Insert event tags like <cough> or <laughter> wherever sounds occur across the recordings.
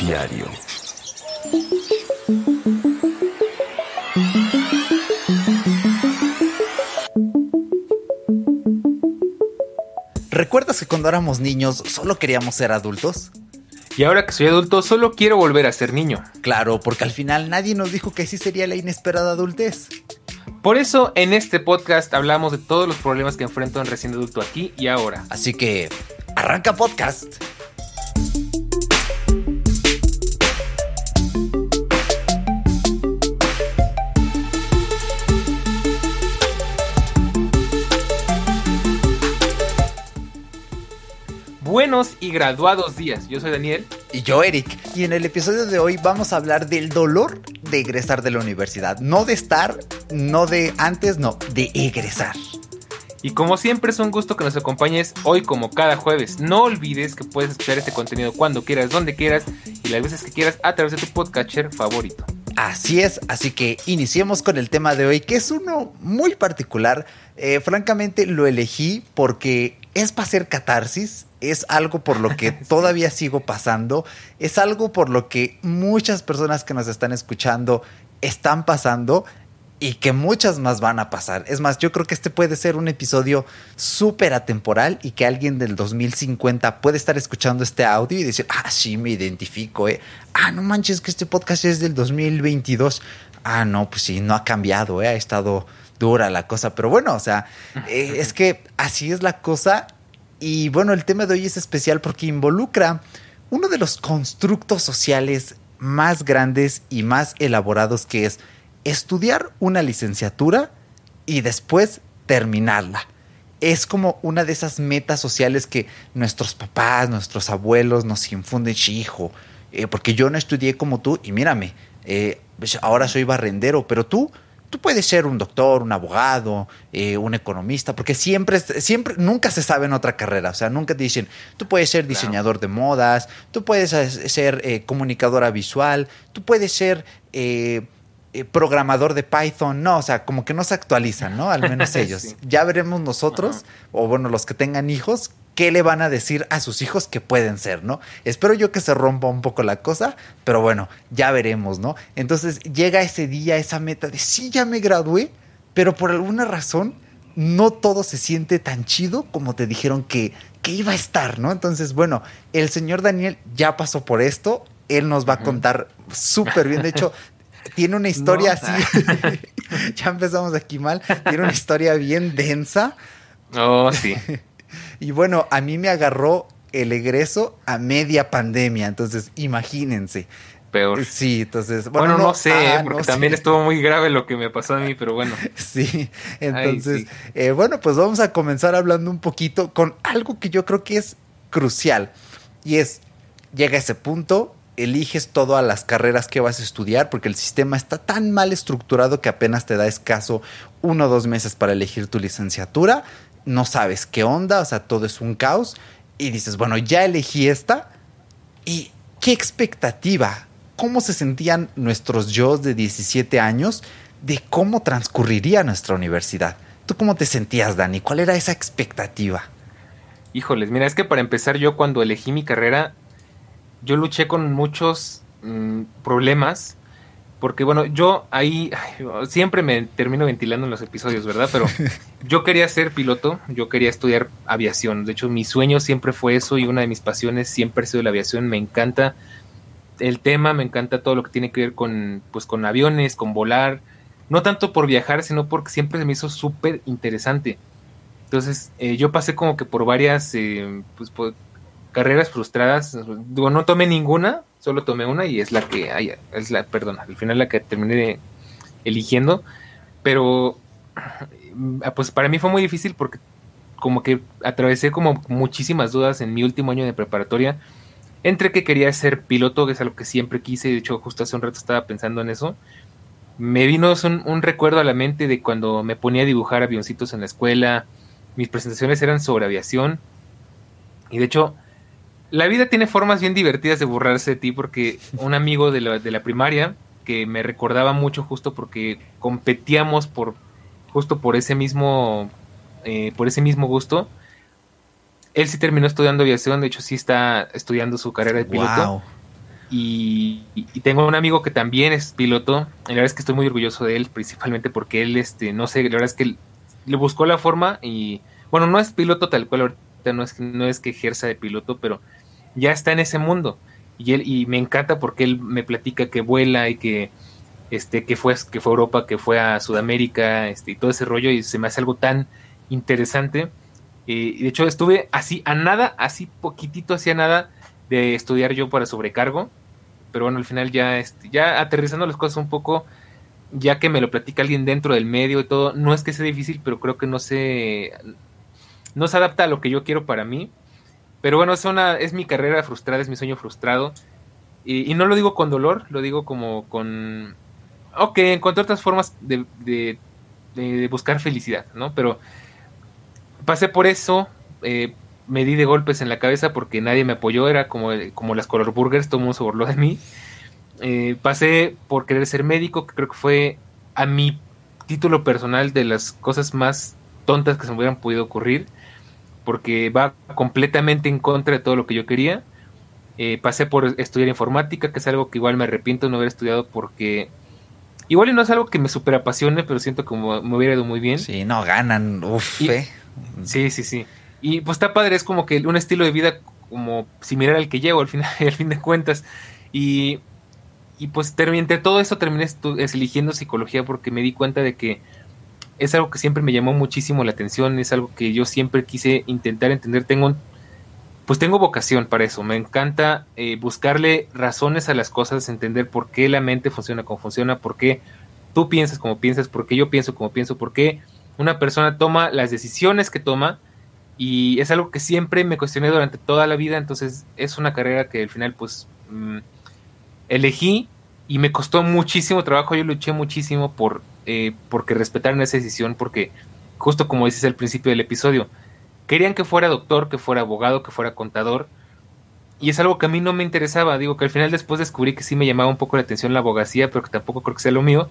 Diario. ¿Recuerdas que cuando éramos niños solo queríamos ser adultos? Y ahora que soy adulto solo quiero volver a ser niño. Claro, porque al final nadie nos dijo que así sería la inesperada adultez. Por eso en este podcast hablamos de todos los problemas que enfrenta un recién adulto aquí y ahora. Así que, arranca podcast. Buenos y graduados días. Yo soy Daniel. Y yo, Eric. Y en el episodio de hoy vamos a hablar del dolor de egresar de la universidad. No de estar, no de antes, no, de egresar. Y como siempre es un gusto que nos acompañes hoy como cada jueves. No olvides que puedes escuchar este contenido cuando quieras, donde quieras y las veces que quieras a través de tu podcatcher favorito. Así es, así que iniciemos con el tema de hoy, que es uno muy particular. Eh, francamente lo elegí porque es para hacer catarsis, es algo por lo que <laughs> todavía sigo pasando, es algo por lo que muchas personas que nos están escuchando están pasando y que muchas más van a pasar. Es más, yo creo que este puede ser un episodio súper atemporal y que alguien del 2050 puede estar escuchando este audio y decir, ah, sí, me identifico, eh. Ah, no manches, que este podcast es del 2022. Ah, no, pues sí, no ha cambiado, eh. Ha estado dura la cosa, pero bueno, o sea, <laughs> eh, es que así es la cosa. Y bueno, el tema de hoy es especial porque involucra uno de los constructos sociales más grandes y más elaborados que es estudiar una licenciatura y después terminarla. Es como una de esas metas sociales que nuestros papás, nuestros abuelos nos infunden, hijo, eh, porque yo no estudié como tú y mírame, eh, ahora soy barrendero, pero tú, tú puedes ser un doctor, un abogado, eh, un economista, porque siempre, siempre, nunca se sabe en otra carrera, o sea, nunca te dicen, tú puedes ser diseñador de modas, tú puedes ser eh, comunicadora visual, tú puedes ser... Eh, programador de Python, no, o sea, como que no se actualizan, ¿no? Al menos <laughs> ellos. sí. Ya veremos nosotros, o bueno, los que tengan hijos, qué le van a decir a sus hijos que pueden ser, ¿no? Espero yo que se rompa un poco la cosa, pero bueno, ya veremos, ¿no? Entonces llega ese día, esa meta de sí, ya me gradué, pero por alguna razón no todo se siente tan chido como te dijeron que, que iba a estar, ¿no? Entonces, bueno, el señor Daniel ya pasó por esto, él nos va a contar súper bien, de hecho, tiene una <laughs> historia no. así. <laughs> ya empezamos aquí mal. Tiene una historia bien densa. Oh, sí. <laughs> y bueno, a mí me agarró el egreso a media pandemia. Entonces, imagínense. Peor. Sí, entonces. Bueno, bueno no, no, sé, ah, porque no también sé. estuvo muy grave lo que me pasó a mí, pero bueno. <laughs> Sí, entonces, Ay, sí. Eh, bueno, pues vamos a comenzar hablando un poquito con algo que yo creo que es crucial. Y es, llega ese punto, eliges todas las carreras que vas a estudiar porque el sistema está tan mal estructurado que apenas te da escaso uno o dos meses para elegir tu licenciatura, no sabes qué onda, o sea, todo es un caos y dices, bueno, ya elegí esta y qué expectativa, cómo se sentían nuestros yo de 17 años de cómo transcurriría nuestra universidad. ¿Tú cómo te sentías, Dani? ¿Cuál era esa expectativa? Híjoles, mira, es que para empezar yo cuando elegí mi carrera yo luché con muchos mmm, problemas. Porque bueno, yo ahí ay, siempre me termino ventilando en los episodios, ¿verdad? Pero <laughs> yo quería ser piloto, yo quería estudiar aviación. De hecho, mi sueño siempre fue eso y una de mis pasiones siempre ha sido la aviación. Me encanta el tema, me encanta todo lo que tiene que ver con, pues, con aviones, con volar. No tanto por viajar, sino porque siempre se me hizo súper interesante. Entonces, eh, yo pasé como que por varias, eh, pues, por, carreras frustradas. Digo, no tomé ninguna, solo tomé una y es la que, ay, es la, perdón, al final la que terminé eligiendo. Pero, pues para mí fue muy difícil porque como que atravesé como muchísimas dudas en mi último año de preparatoria. Entre que quería ser piloto, que es algo que siempre quise, de hecho justo hace un rato estaba pensando en eso. Me vino un recuerdo a la mente de cuando me ponía a dibujar avioncitos en la escuela. Mis presentaciones eran sobre aviación. Y de hecho, la vida tiene formas bien divertidas de burlarse de ti porque un amigo de la, de la primaria que me recordaba mucho justo porque competíamos por justo por ese mismo eh, por ese mismo gusto él sí terminó estudiando aviación de hecho sí está estudiando su carrera de piloto wow. y, tengo un amigo que también es piloto. Y la verdad es que estoy muy orgulloso de él, principalmente porque él, este, no sé, la verdad es que le buscó la forma y, bueno, no es piloto tal cual ahorita, no es, no es que ejerza de piloto, pero ya está en ese mundo. Y él, y me encanta porque él me platica que vuela y que, este, que fue, que fue a Europa, que fue a Sudamérica, este, y todo ese rollo, y se me hace algo tan interesante. y de hecho, estuve así, a nada, así poquitito, hacia nada de estudiar yo para sobrecargo. Pero bueno, al final ya, este, ya aterrizando las cosas un poco, ya que me lo platica alguien dentro del medio y todo, no es que sea difícil, pero creo que no se, no se adapta a lo que yo quiero para mí. Pero bueno, es, una, es mi carrera frustrada, es mi sueño frustrado. Y, no lo digo con dolor, lo digo como con... Ok, encontré otras formas de, de, buscar felicidad, ¿no? Pero pasé por eso, eh, me di de golpes en la cabeza porque nadie me apoyó, era como, como las color burgers, todo el mundo se burló de mí. Eh, pasé por querer ser médico, que creo que fue a mi título personal de las cosas más tontas que se me hubieran podido ocurrir, porque va completamente en contra de todo lo que yo quería. Eh, pasé por estudiar informática, que es algo que igual me arrepiento de no haber estudiado porque igual no es algo que me super apasione, pero siento como me hubiera ido muy bien. Sí, no ganan, uff. Eh. Sí, sí, sí. Y pues está padre, es como que un estilo de vida como similar al que llevo al final, <laughs> al fin de cuentas. Y, y pues entre todo eso terminé eligiendo psicología porque me di cuenta de que es algo que siempre me llamó muchísimo la atención, es algo que yo siempre quise intentar entender. Tengo pues tengo vocación para eso. Me encanta eh, buscarle razones a las cosas, entender por qué la mente funciona como funciona, por qué tú piensas como piensas, por qué yo pienso como pienso, por qué una persona toma las decisiones que toma y es algo que siempre me cuestioné durante toda la vida, entonces es una carrera que al final pues mm, elegí y me costó muchísimo trabajo, yo luché muchísimo por eh, porque respetaran esa decisión, porque justo como dices al principio del episodio, querían que fuera doctor, que fuera abogado, que fuera contador, y es algo que a mí no me interesaba, digo que al final después descubrí que sí me llamaba un poco la atención la abogacía, pero que tampoco creo que sea lo mío,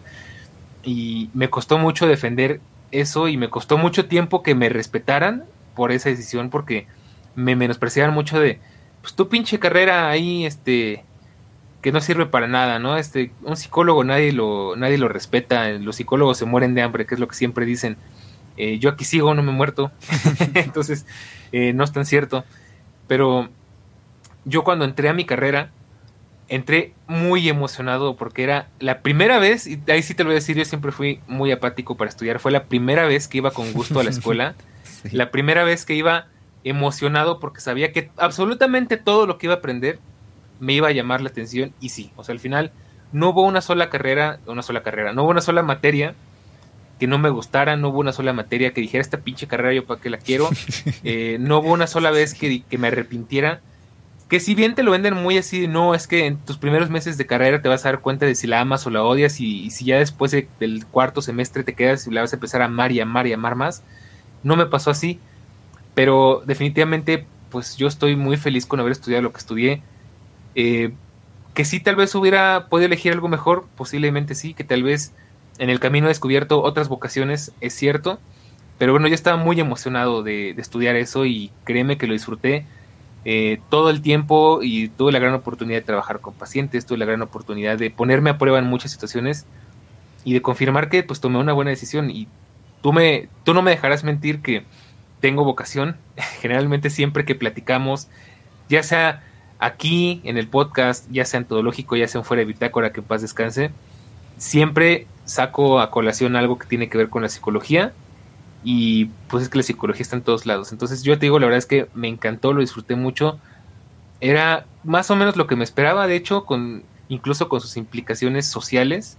y me costó mucho defender eso y me costó mucho tiempo que me respetaran por esa decisión porque me menospreciaban mucho de, pues tu pinche carrera ahí, este, que no sirve para nada, ¿no? Este, un psicólogo nadie lo, nadie lo respeta, los psicólogos se mueren de hambre, que es lo que siempre dicen. Eh, yo aquí sigo, no me he muerto, <laughs> entonces eh, no es tan cierto. Pero yo cuando entré a mi carrera, entré muy emocionado porque era la primera vez, y ahí sí te lo voy a decir, yo siempre fui muy apático para estudiar, fue la primera vez que iba con gusto a la <laughs> escuela. La primera vez que iba emocionado porque sabía que absolutamente todo lo que iba a aprender me iba a llamar la atención y sí, o sea, al final no hubo una sola carrera, una sola carrera, no hubo una sola materia que no me gustara, no hubo una sola materia que dijera esta pinche carrera yo para qué la quiero, <laughs> eh, no hubo una sola vez que, que, me arrepintiera, que si bien te lo venden muy así, no, es que en tus primeros meses de carrera te vas a dar cuenta de si la amas o la odias y, y si ya después del cuarto semestre te quedas y la vas a empezar a amar y amar y amar más, no me pasó así, pero definitivamente pues yo estoy muy feliz con haber estudiado lo que estudié. Eh, que sí, tal vez hubiera podido elegir algo mejor, posiblemente sí, que tal vez en el camino he descubierto otras vocaciones, es cierto, pero bueno, yo estaba muy emocionado de, estudiar eso y créeme que lo disfruté eh, todo el tiempo y tuve la gran oportunidad de trabajar con pacientes, tuve la gran oportunidad de ponerme a prueba en muchas situaciones y de confirmar que pues tomé una buena decisión y tú, me, tú no me dejarás mentir que tengo vocación. <laughs> Generalmente siempre que platicamos, ya sea aquí en el podcast, ya sea en Todológico, ya sea en Fuera de Bitácora, que en paz descanse, siempre saco a colación algo que tiene que ver con la psicología y pues es que la psicología está en todos lados. Entonces yo te digo, la verdad es que me encantó, lo disfruté mucho. Era más o menos lo que me esperaba, de hecho, con incluso con sus implicaciones sociales.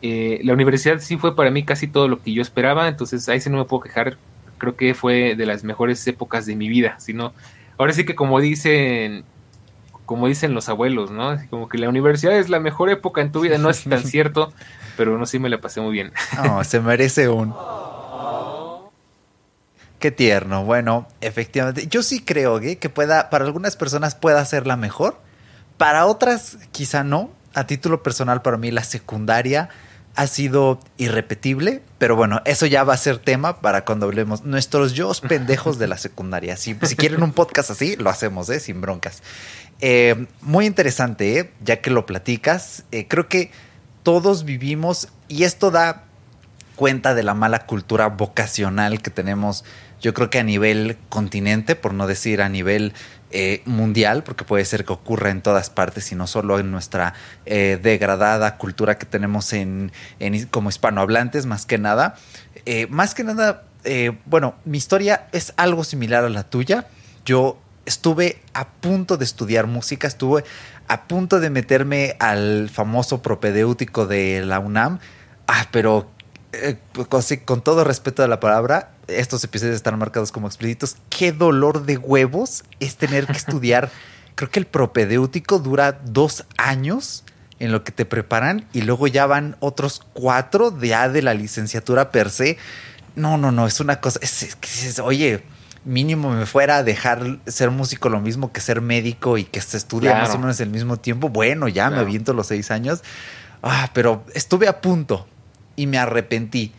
Eh, la universidad sí fue para mí casi todo lo que yo esperaba, entonces ahí sí no me puedo quejar. Creo que fue de las mejores épocas de mi vida. Sino, ahora sí que como dicen, como dicen los abuelos, ¿no? Como que la universidad es la mejor época en tu vida. No es <laughs> tan cierto, pero no sí me la pasé muy bien. No, se merece un. <laughs> Qué tierno. Bueno, efectivamente, yo sí creo ¿eh? que pueda, para algunas personas pueda ser la mejor, para otras quizá no. A título personal, para mí la secundaria ha sido irrepetible, pero bueno, eso ya va a ser tema para cuando hablemos nuestros yo pendejos de la secundaria. Si, si quieren un podcast así, lo hacemos, ¿eh? sin broncas. Eh, muy interesante, ¿eh? ya que lo platicas. Eh, creo que todos vivimos, y esto da cuenta de la mala cultura vocacional que tenemos, yo creo que a nivel continente, por no decir a nivel mundial, porque puede ser que ocurra en todas partes y no solo en nuestra degradada cultura que tenemos en, como hispanohablantes, más que nada. Más que nada, bueno, mi historia es algo similar a la tuya. Yo estuve a punto de estudiar música, estuve a punto de meterme al famoso propedéutico de la UNAM, ah, pero con, con todo respeto a la palabra, estos episodios están marcados como explícitos. Qué dolor de huevos es tener que estudiar. <laughs> Creo que el propedéutico dura dos años en lo que te preparan y luego ya van otros cuatro ya de la licenciatura per se. No, no, no, es una cosa. Es, oye, mínimo me fuera a dejar ser músico lo mismo que ser médico y que se estudia más o menos el mismo tiempo. Bueno, ya me aviento los seis años. Ah, pero estuve a punto y me arrepentí.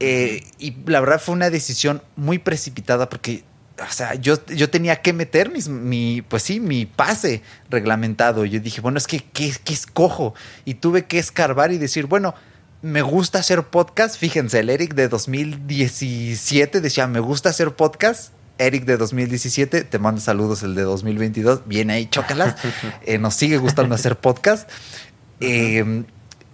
Eh, y la verdad fue una decisión muy precipitada porque, o sea, yo, yo tenía que meter mis, mi, pues sí, mi pase reglamentado. Yo dije, bueno, es que, ¿qué, escojo? Y tuve que escarbar y decir, bueno, me gusta hacer podcast. Fíjense, el Eric de 2017 decía, me gusta hacer podcast. Eric de 2017, te mando saludos el de 2022, viene ahí, chócalas. <laughs> Eh, nos sigue gustando hacer podcast. Eh,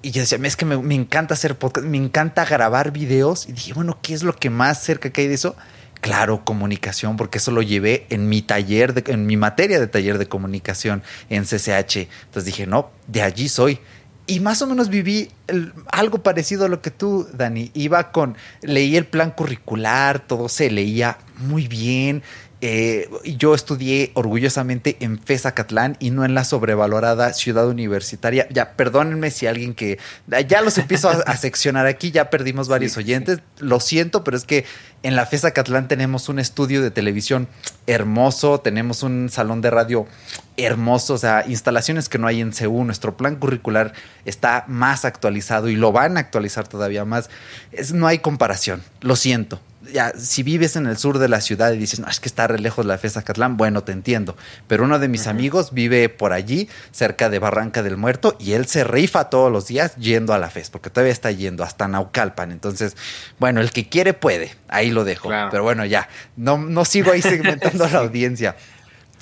y yo decía, es que me, encanta hacer podcast, me encanta grabar videos. Y dije, bueno, ¿qué es lo que más cerca que hay de eso? Claro, comunicación, porque eso lo llevé en mi taller, de, en mi materia de taller de comunicación en CCH. Entonces dije, no, de allí soy. Y más o menos viví algo parecido a lo que tú, Dani. Iba con, leí el plan curricular, todo se leía muy bien. Eh, yo estudié orgullosamente en FESA Catlán y no en la sobrevalorada ciudad universitaria. Ya, perdónenme si alguien que ya los empiezo a, seccionar aquí, ya perdimos varios oyentes. Lo siento, pero es que en la FESA Catlán tenemos un estudio de televisión hermoso, tenemos un salón de radio hermoso, o sea, instalaciones que no hay en CEU. Nuestro plan curricular está más actualizado y lo van a actualizar todavía más. Es, no hay comparación, lo siento ya, si vives en el sur de la ciudad y dices, no, es que está re lejos la FES Catlán, bueno, te entiendo. Pero uno de mis amigos vive por allí, cerca de Barranca del Muerto, y él se rifa todos los días yendo a la FES, porque todavía está yendo hasta Naucalpan. Entonces, bueno, el que quiere puede, ahí lo dejo. Pero bueno, ya, no, no sigo ahí <laughs> segmentando la audiencia.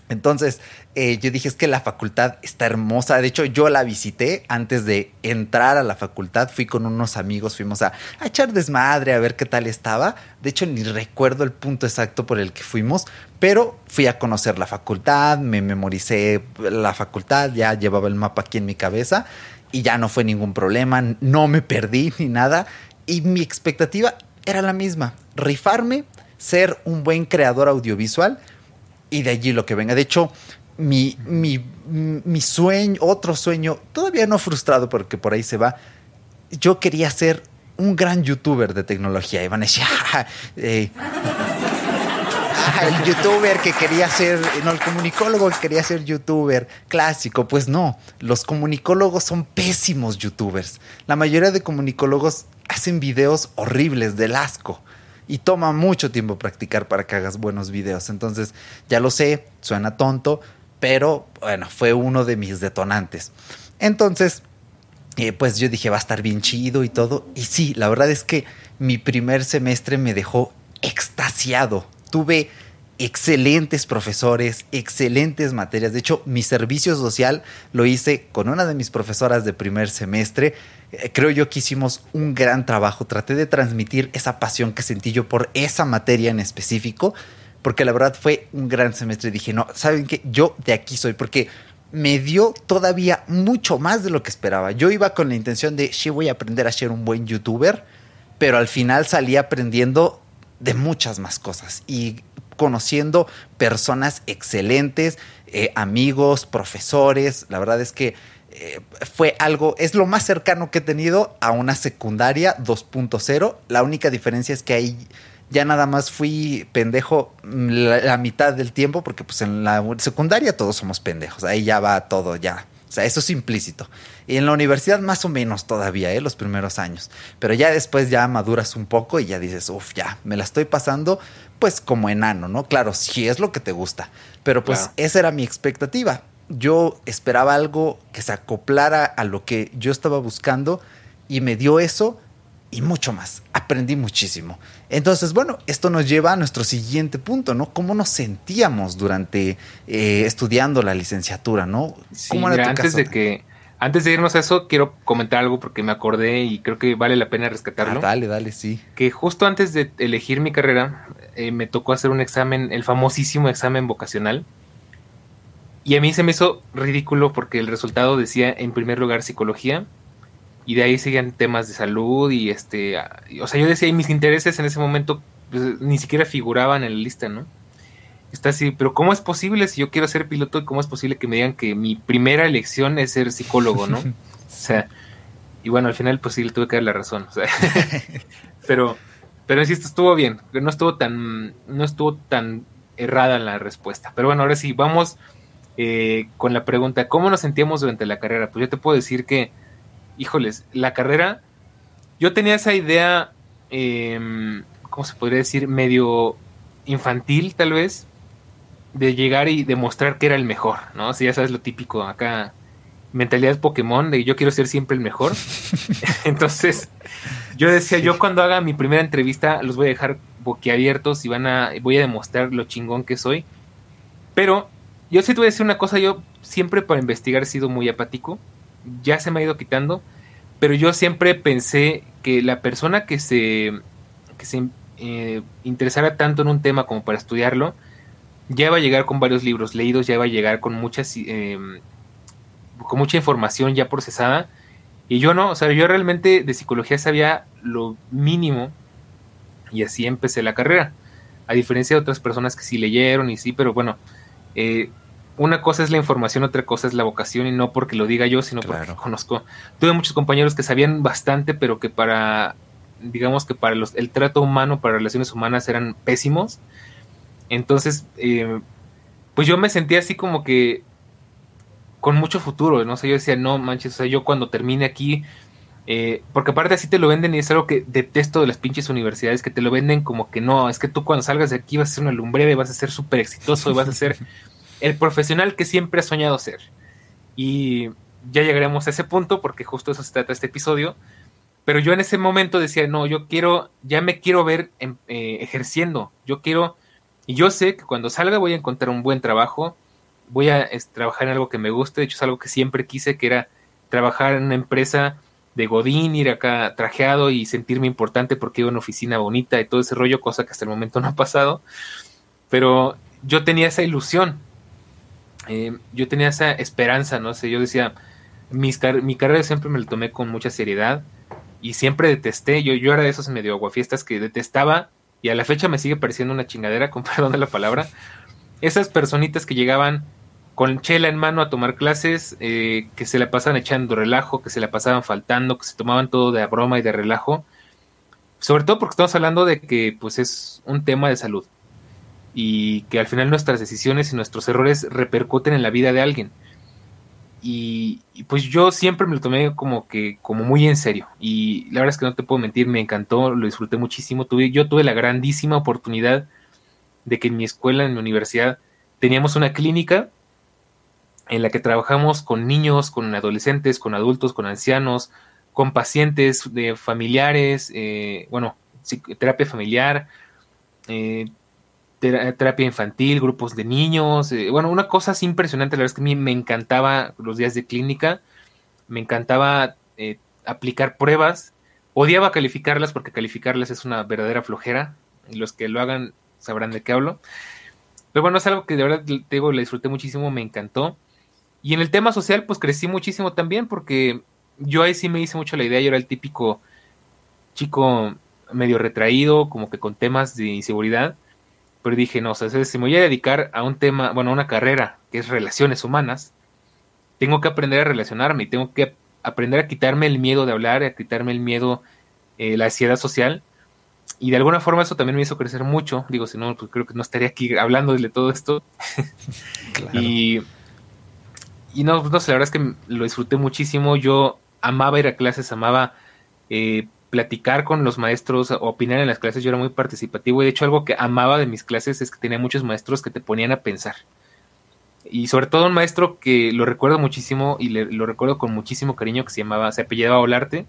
Entonces, eh, yo dije, es que la facultad está hermosa. De hecho, yo la visité antes de entrar a la facultad. Fui con unos amigos, fuimos a, echar desmadre, a ver qué tal estaba. De hecho, ni recuerdo el punto exacto por el que fuimos, pero fui a conocer la facultad, me memoricé la facultad, ya llevaba el mapa aquí en mi cabeza y ya no fue ningún problema, no me perdí <laughs> ni nada. Y mi expectativa era la misma, rifarme, ser un buen creador audiovisual y de allí lo que venga. De hecho, mi, mi, mi sueño, otro sueño, todavía no frustrado porque por ahí se va, yo quería ser un gran youtuber de tecnología. Y van <laughs> ah, eh, el youtuber que quería ser, no, el comunicólogo que quería ser youtuber clásico. Pues no, los comunicólogos son pésimos youtubers. La mayoría de comunicólogos hacen videos horribles del asco y toma mucho tiempo practicar para que hagas buenos videos. Entonces, ya lo sé, suena tonto, pero bueno, fue uno de mis detonantes. Entonces, eh, pues yo dije, va a estar bien chido y todo. Y sí, la verdad es que mi primer semestre me dejó extasiado. Tuve excelentes profesores, excelentes materias. De hecho, mi servicio social lo hice con una de mis profesoras de primer semestre. Eh, creo yo que hicimos un gran trabajo. Traté de transmitir esa pasión que sentí yo por esa materia en específico porque la verdad fue un gran semestre. Dije, no, ¿saben qué? Yo de aquí soy, porque me dio todavía mucho más de lo que esperaba. Yo iba con la intención de, sí, voy a aprender a ser un buen youtuber, pero al final salí aprendiendo de muchas más cosas y conociendo personas excelentes, eh, amigos, profesores. La verdad es que eh, fue algo, es lo más cercano que he tenido a una secundaria 2.0. La única diferencia es que ahí ya nada más fui pendejo la, mitad del tiempo, porque pues en la secundaria todos somos pendejos, ahí ya va todo, ya sea, eso es implícito. Y en la universidad más o menos todavía, ¿eh? los primeros años. Pero ya después ya maduras un poco y ya dices, uff, ya, me la estoy pasando pues como enano, ¿no? Claro, si es lo que te gusta. Pero pues esa era mi expectativa. Yo esperaba algo que se acoplara a lo que yo estaba buscando y me dio eso y mucho más. Aprendí muchísimo. Entonces, bueno, esto nos lleva a nuestro siguiente punto, ¿no? ¿Cómo nos sentíamos durante eh, estudiando la licenciatura, ¿no? Sí, antes de que antes de irnos a eso, quiero comentar algo porque me acordé y creo que vale la pena rescatarlo. Ah, dale, dale, sí. Que justo antes de elegir mi carrera, eh, me tocó hacer un examen, el famosísimo examen vocacional. Y a mí se me hizo ridículo porque el resultado decía en primer lugar psicología, y de ahí seguían temas de salud y este, o sea, yo decía, y mis intereses en ese momento pues, ni siquiera figuraban en la lista, ¿no? Está así, pero ¿cómo es posible si yo quiero ser piloto? ¿Cómo es posible que me digan que mi primera elección es ser psicólogo, no? <laughs> o sea, y bueno, al final pues sí le tuve que dar la razón, o sea, <laughs> pero, pero insisto, estuvo bien, no estuvo tan, no estuvo tan errada la respuesta. Pero bueno, ahora sí, vamos eh, con la pregunta, ¿cómo nos sentíamos durante la carrera? Pues yo te puedo decir que híjoles, la carrera, yo tenía esa idea, eh, ¿cómo se podría decir? Medio infantil tal vez, de llegar y demostrar que era el mejor, ¿no? Si ya sabes lo típico acá, mentalidad Pokémon, de yo quiero ser siempre el mejor. <laughs> Entonces, yo decía, yo cuando haga mi primera entrevista los voy a dejar boquiabiertos y van a, voy a demostrar lo chingón que soy. Pero yo sí te voy a decir una cosa, yo siempre para investigar he sido muy apático ya se me ha ido quitando, pero yo siempre pensé que la persona que se, que se eh, interesara tanto en un tema como para estudiarlo, ya va a llegar con varios libros leídos, ya va a llegar con muchas em, con mucha información ya procesada. Y yo no, o sea, yo realmente de psicología sabía lo mínimo y así empecé la carrera. A diferencia de otras personas que sí leyeron y sí, pero bueno, eh, una cosa es la información, otra cosa es la vocación, y no porque lo diga yo, sino porque conozco. Tuve muchos compañeros que sabían bastante, pero que para, digamos que para los, el trato humano, para relaciones humanas eran pésimos. Entonces, eh, pues yo me sentía así como que con mucho futuro, no sé, yo decía, no manches, o sea, yo cuando termine aquí, eh, porque aparte así te lo venden y es algo que detesto de las pinches universidades, que te lo venden como que no, es que tú cuando salgas de aquí vas a ser una lumbrera y vas a ser súper exitoso y vas a ser <laughs> el profesional que siempre ha soñado ser. Y ya llegaremos a ese punto porque justo eso se trata este episodio. Pero yo en ese momento decía, no, yo quiero, ya me quiero ver eh, ejerciendo. Yo quiero, y yo sé que cuando salga voy a encontrar un buen trabajo, voy a trabajar en algo que me guste. De hecho, es algo que siempre quise, que era trabajar en una empresa de Godín, ir acá trajeado y sentirme importante porque iba una oficina bonita y todo ese rollo, cosa que hasta el momento no ha pasado. Pero yo tenía esa ilusión eh, yo tenía esa esperanza, no sé, yo decía, mis mi carrera siempre me la tomé con mucha seriedad y siempre detesté, yo, yo era de esos medio aguafiestas que detestaba y a la fecha me sigue pareciendo una chingadera, <laughs> con perdón de la palabra, esas personitas que llegaban con chela en mano a tomar clases, eh, que se la pasaban echando relajo, que se la pasaban faltando, que se tomaban todo de broma y de relajo, sobre todo porque estamos hablando de que pues es un tema de salud. Y que al final nuestras decisiones y nuestros errores repercuten en la vida de alguien. Y, pues yo siempre me lo tomé como que como muy en serio. Y la verdad es que no te puedo mentir, me encantó, lo disfruté muchísimo, tuve, yo tuve la grandísima oportunidad de que en mi escuela, en mi universidad, teníamos una clínica en la que trabajamos con niños, con adolescentes, con adultos, con ancianos, con pacientes de familiares, eh, bueno, terapia familiar, eh, terapia infantil, grupos de niños, eh, bueno, una cosa así impresionante, la verdad es que a mí me encantaba los días de clínica, me encantaba aplicar pruebas, odiaba calificarlas porque calificarlas es una verdadera flojera, y los que lo hagan sabrán de qué hablo. Pero bueno, es algo que de verdad te digo, le disfruté muchísimo, me encantó. Y en el tema social, pues crecí muchísimo también, porque yo ahí sí me hice mucho la idea, yo era el típico chico medio retraído, como que con temas de inseguridad pero dije, no, o sea, si me voy a dedicar a un tema, bueno, a una carrera que es relaciones humanas, tengo que aprender a relacionarme y tengo que aprender a quitarme el miedo de hablar, a quitarme el miedo, eh, la ansiedad social. Y de alguna forma eso también me hizo crecer mucho. Digo, si no, pues creo que no estaría aquí hablando de todo esto. <laughs> y, y no, no sé, la verdad es que lo disfruté muchísimo. Yo amaba ir a clases, amaba eh, platicar con los maestros, opinar en las clases. Yo era muy participativo y de hecho algo que amaba de mis clases es que tenía muchos maestros que te ponían a pensar. Y sobre todo un maestro que lo recuerdo muchísimo y lo recuerdo con muchísimo cariño que se llamaba, se apellidaba Olarte,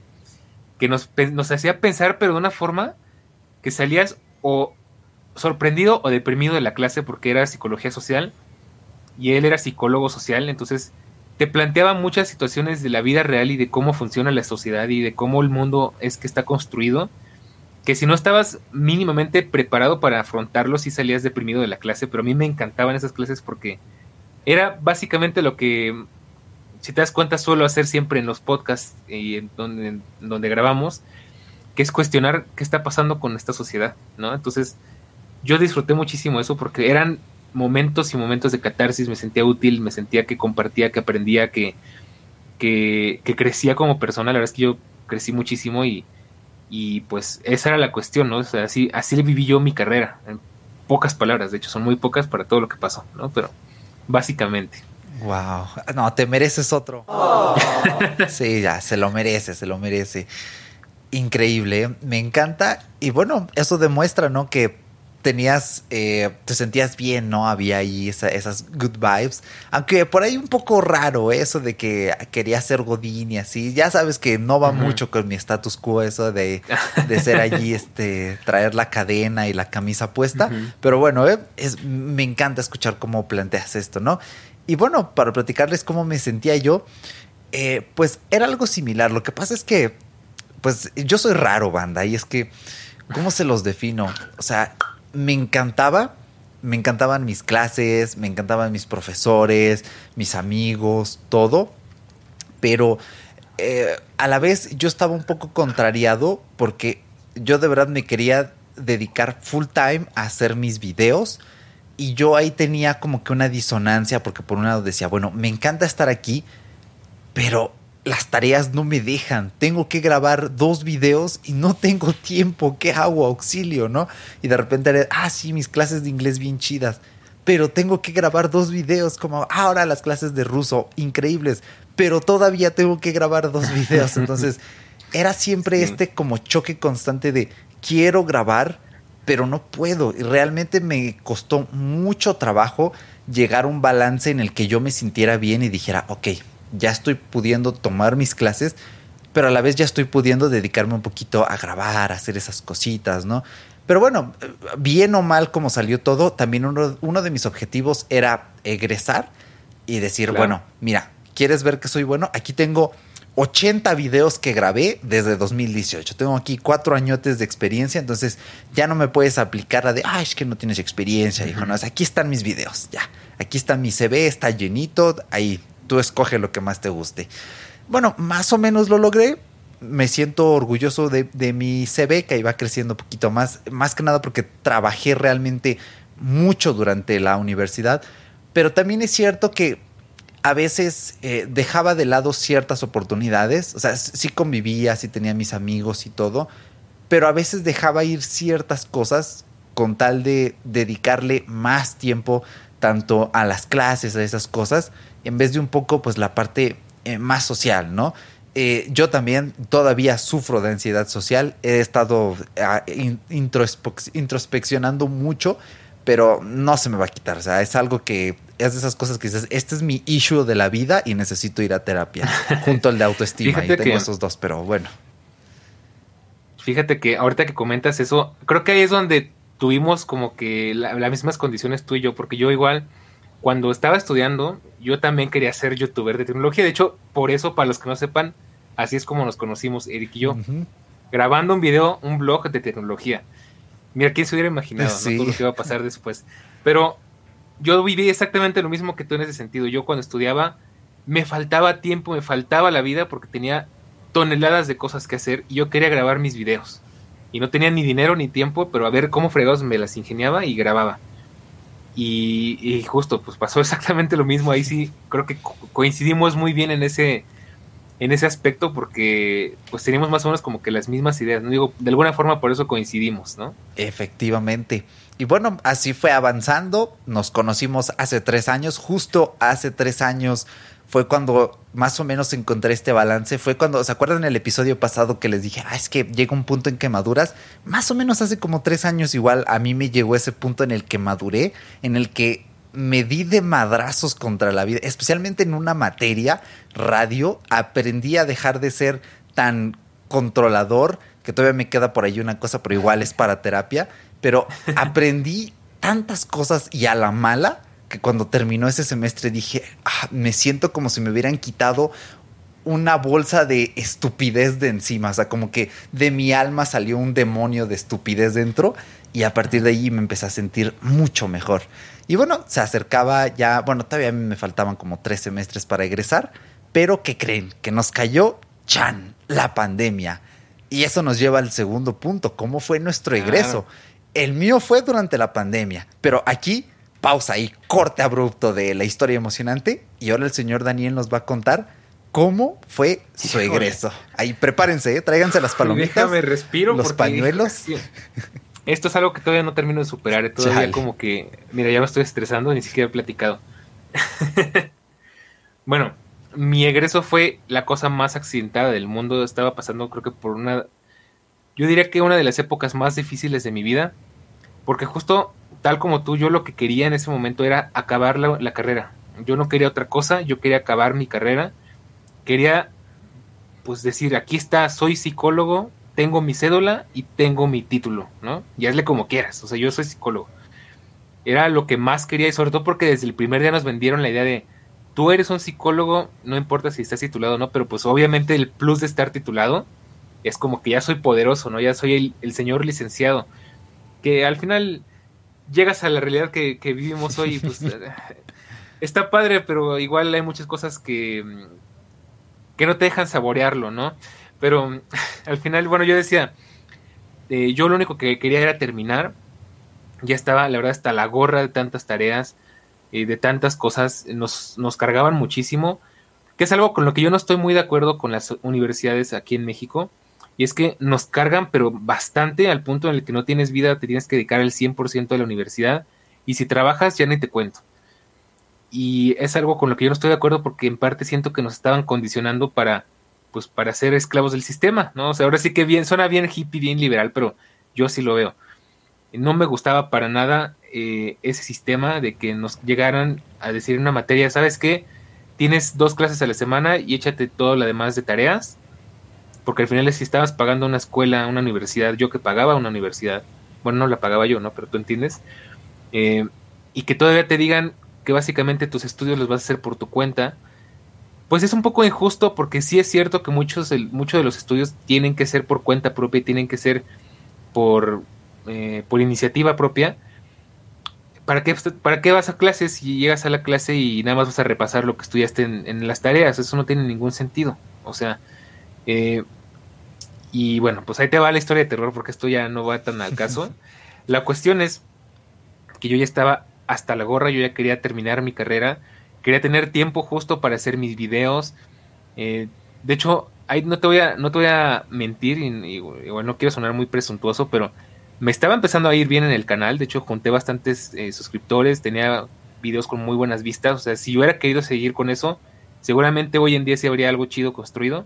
que nos, nos hacía pensar pero de una forma que salías o sorprendido o deprimido de la clase porque era psicología social y él era psicólogo social, entonces te planteaba muchas situaciones de la vida real y de cómo funciona la sociedad y de cómo el mundo es que está construido, que si no estabas mínimamente preparado para afrontarlo, sí salías deprimido de la clase, pero a mí me encantaban esas clases porque era básicamente lo que, si te das cuenta, suelo hacer siempre en los podcasts y donde, donde grabamos, que es cuestionar qué está pasando con esta sociedad, ¿no? Entonces, yo disfruté muchísimo eso porque eran momentos y momentos de catarsis, me sentía útil, me sentía que compartía, que aprendía, que, que, crecía como persona. La verdad es que yo crecí muchísimo y, y pues esa era la cuestión, ¿no? O sea, así, así viví yo mi carrera, en pocas palabras, de hecho son muy pocas para todo lo que pasó, ¿no? Pero básicamente. Wow, no, te mereces otro. <laughs> sí, ya, se lo merece, se lo merece. Increíble, me encanta. Y bueno, eso demuestra, ¿no? Que tenías, eh, te sentías bien, ¿no? Había ahí esas good vibes. Aunque por ahí un poco raro eso de que quería ser Godín y así. Ya sabes que no va mucho con mi status quo eso de, de, <laughs> ser allí, este, traer la cadena y la camisa puesta. Pero bueno, eh, es, me encanta escuchar cómo planteas esto, ¿no? Y bueno, para platicarles cómo me sentía yo, eh, pues era algo similar. Lo que pasa es que, pues yo soy raro, banda, y es que, ¿cómo se los defino? O sea, me encantaba, me encantaban mis clases, me encantaban mis profesores, mis amigos, todo, pero eh, a la vez yo estaba un poco contrariado porque yo de verdad me quería dedicar full time a hacer mis videos y yo ahí tenía como que una disonancia porque por un lado decía, bueno, me encanta estar aquí, pero las tareas no me dejan. Tengo que grabar dos videos y no tengo tiempo. ¿Qué hago? Auxilio, ¿no? Y de repente, ah, sí, mis clases de inglés bien chidas. Pero tengo que grabar dos videos, como ahora las clases de ruso, increíbles. Pero todavía tengo que grabar dos videos. <laughs> Entonces, era siempre este como choque constante de quiero grabar, pero no puedo. Y realmente me costó mucho trabajo llegar a un balance en el que yo me sintiera bien y dijera, ok, ya estoy pudiendo tomar mis clases, pero a la vez ya estoy pudiendo dedicarme un poquito a grabar, a hacer esas cositas, ¿no? Pero bueno, bien o mal como salió todo, también uno, de mis objetivos era egresar y decir, bueno, mira, ¿quieres ver que soy bueno? Aquí tengo 80 videos que grabé desde 2018. Tengo aquí cuatro añotes de experiencia, entonces ya no me puedes aplicar la de, ay, es que no tienes experiencia, hijo. No, aquí están mis videos, ya. Aquí está mi CV, está llenito, ahí tú escoge lo que más te guste. Bueno, más o menos lo logré. Me siento orgulloso de, mi CV, que iba creciendo un poquito más, más que nada porque trabajé realmente mucho durante la universidad, pero también es cierto que a veces eh, dejaba de lado ciertas oportunidades, o sea, sí convivía, sí tenía mis amigos y todo, pero a veces dejaba ir ciertas cosas con tal de dedicarle más tiempo tanto a las clases, a esas cosas, en vez de un poco pues la parte eh, más social, ¿no? Eh, yo también todavía sufro de ansiedad social, he estado ah, introspeccionando mucho, pero no se me va a quitar, o sea, es algo que es de esas cosas que dices, este es mi issue de la vida y necesito ir a terapia, <laughs> junto al de autoestima, y tengo esos dos, pero bueno. Fíjate que ahorita que comentas eso, creo que ahí es donde tuvimos como que las mismas condiciones tú y yo, porque yo igual cuando estaba estudiando, yo también quería ser youtuber de tecnología. De hecho, por eso, para los que no sepan, así es como nos conocimos, Eric y yo. Grabando un video, un blog de tecnología. Mira, ¿quién se hubiera imaginado todo lo que iba a pasar después? Pero yo viví exactamente lo mismo que tú en ese sentido. Yo cuando estudiaba, me faltaba tiempo, me faltaba la vida porque tenía toneladas de cosas que hacer y yo quería grabar mis videos. Y no tenía ni dinero ni tiempo, pero a ver cómo fregados me las ingeniaba y grababa. Y, justo, pues pasó <laughs> exactamente lo mismo. Ahí sí, creo que coincidimos muy bien en ese, en ese aspecto porque pues teníamos más o menos como que las mismas ideas. No digo, de alguna forma por eso coincidimos, ¿no? Efectivamente. Y bueno, así fue avanzando. Nos conocimos hace tres años. Justo hace tres años fue cuando más o menos encontré este balance. Fue cuando, ¿se acuerdan el episodio pasado que les dije, ah, es que llega un punto en que maduras? Más o menos hace como tres años igual a mí me llegó ese punto en el que maduré, en el que me di de madrazos contra la vida, especialmente en una materia, radio, aprendí a dejar de ser tan controlador, que todavía me queda por ahí una cosa, pero igual es para terapia, pero <laughs> aprendí tantas cosas y a la mala que cuando terminó ese semestre dije, ah, me siento como si me hubieran quitado una bolsa de estupidez de encima, o sea, como que de mi alma salió un demonio de estupidez dentro y a partir de ahí me empecé a sentir mucho mejor. Y bueno, se acercaba ya, bueno, todavía me faltaban como tres semestres para egresar, pero ¿qué creen? Que nos cayó, chan, la pandemia. Y eso nos lleva al segundo punto, ¿cómo fue nuestro egreso? El mío fue durante la pandemia, pero aquí pausa ahí, corte abrupto de la historia emocionante. Y ahora el señor Daniel nos va a contar cómo fue su egreso. Ahí prepárense, ¿eh? tráiganse las palomitas. Déjame respiro. Los pañuelos. <laughs> Esto es algo que todavía no termino de superar. ¿eh? Todavía como que, mira, ya me estoy estresando, ni siquiera he platicado. <laughs> bueno, mi egreso fue la cosa más accidentada del mundo. Estaba pasando, creo que por una. Yo diría que una de las épocas más difíciles de mi vida. Porque justo tal como tú, yo lo que quería en ese momento era acabar la, carrera. Yo no quería otra cosa, yo quería acabar mi carrera. Quería, pues decir, aquí está, soy psicólogo, tengo mi cédula y tengo mi título, ¿no? Y hazle como quieras, o sea, yo soy psicólogo. Era lo que más quería y sobre todo porque desde el primer día nos vendieron la idea de, tú eres un psicólogo, no importa si estás titulado o no, pero pues obviamente el plus de estar titulado es como que ya soy poderoso, ¿no? Ya soy el, el señor licenciado. Que al final llegas a la realidad que, vivimos hoy, pues <laughs> está padre, pero igual hay muchas cosas que, que no te dejan saborearlo, ¿no? Pero <laughs> al final, bueno, yo decía, eh, yo lo único que quería era terminar, ya estaba, la verdad, hasta la gorra de tantas tareas, y eh, de tantas cosas, nos, nos cargaban muchísimo, que es algo con lo que yo no estoy muy de acuerdo con las universidades aquí en México y es que nos cargan, pero bastante al punto en el que no tienes vida, te tienes que dedicar el 100% a la universidad. Y si trabajas, ya ni te cuento. Y es algo con lo que yo no estoy de acuerdo porque en parte siento que nos estaban condicionando para, pues, para ser esclavos del sistema, ¿no? O sea, ahora sí que bien, suena bien hippie, bien liberal, pero yo así lo veo. No me gustaba para nada eh, ese sistema de que nos llegaran a decir una materia, ¿sabes qué? Tienes dos clases a la semana y échate todo lo demás de tareas porque al final si estabas pagando una escuela, una universidad, yo que pagaba una universidad, bueno, no la pagaba yo, ¿no? Pero tú entiendes, eh, y que todavía te digan que básicamente tus estudios los vas a hacer por tu cuenta, pues es un poco injusto porque sí es cierto que muchos, muchos de los estudios tienen que ser por cuenta propia y tienen que ser por, eh, por iniciativa propia. ¿Para qué, ¿Para qué vas a clases si llegas a la clase y nada más vas a repasar lo que estudiaste en, en las tareas? Eso no tiene ningún sentido. O sea, eh, y bueno, pues ahí te va la historia de terror porque esto ya no va tan al caso. la cuestión es que yo ya estaba hasta la gorra, yo ya quería terminar mi carrera, quería tener tiempo justo para hacer mis videos. Eh, de hecho, ahí no te voy a, no te voy a mentir, y, bueno, no quiero sonar muy presuntuoso, pero me estaba empezando a ir bien en el canal. De hecho, junté bastantes eh, suscriptores, tenía videos con muy buenas vistas. O sea, si yo hubiera querido seguir con eso, seguramente hoy en día sí habría algo chido construido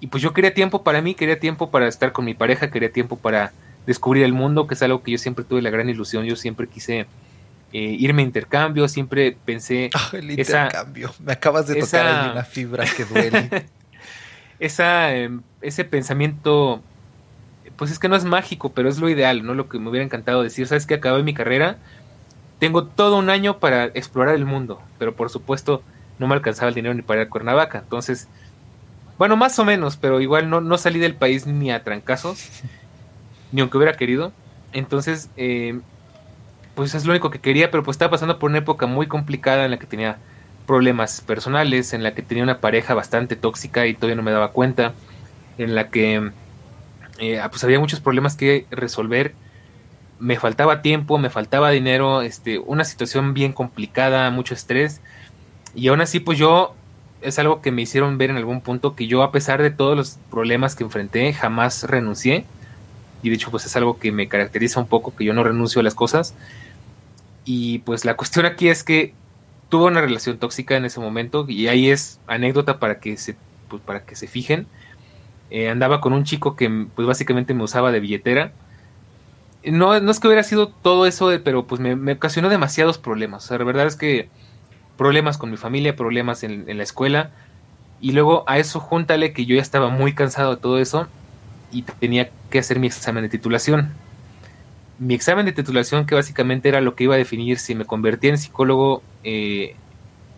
y pues yo quería tiempo para mí, quería tiempo para estar con mi pareja, quería tiempo para descubrir el mundo, que es algo que yo siempre tuve la gran ilusión, yo siempre quise eh, irme a intercambio, siempre pensé... <laughs> Ah, el intercambio, me acabas de tocar ahí una fibra que duele. <laughs> esa, em, ese pensamiento, pues es que no es mágico, pero es lo ideal, ¿no? Lo que me hubiera encantado decir, ¿sabes que Acabé mi carrera, tengo todo un año para explorar el mundo, pero por supuesto no me alcanzaba el dinero ni para ir a Cuernavaca, entonces bueno, más o menos, pero igual no, no salí del país ni a trancazos, <laughs> ni aunque hubiera querido. Entonces, eh, pues es lo único que quería, pero pues estaba pasando por una época muy complicada en la que tenía problemas personales, en la que tenía una pareja bastante tóxica y todavía no me daba cuenta, en la que eh, pues había muchos problemas que resolver, me faltaba tiempo, me faltaba dinero, este, una situación bien complicada, mucho estrés, y aún así pues yo es algo que me hicieron ver en algún punto que yo a pesar de todos los problemas que enfrenté jamás renuncié y de hecho pues es algo que me caracteriza un poco que yo no renuncio a las cosas y pues la cuestión aquí es que tuve una relación tóxica en ese momento y ahí es anécdota para que se, pues, para que se fijen. Eh, andaba con un chico que pues básicamente me usaba de billetera. No, no es que hubiera sido todo eso, pero pues me, ocasionó demasiados problemas. O sea, la verdad es que problemas con mi familia, problemas en, la escuela. Y luego a eso júntale que yo ya estaba muy cansado de todo eso y tenía que hacer mi examen de titulación mi examen de titulación, que básicamente era lo que iba a definir si me convertía en psicólogo eh,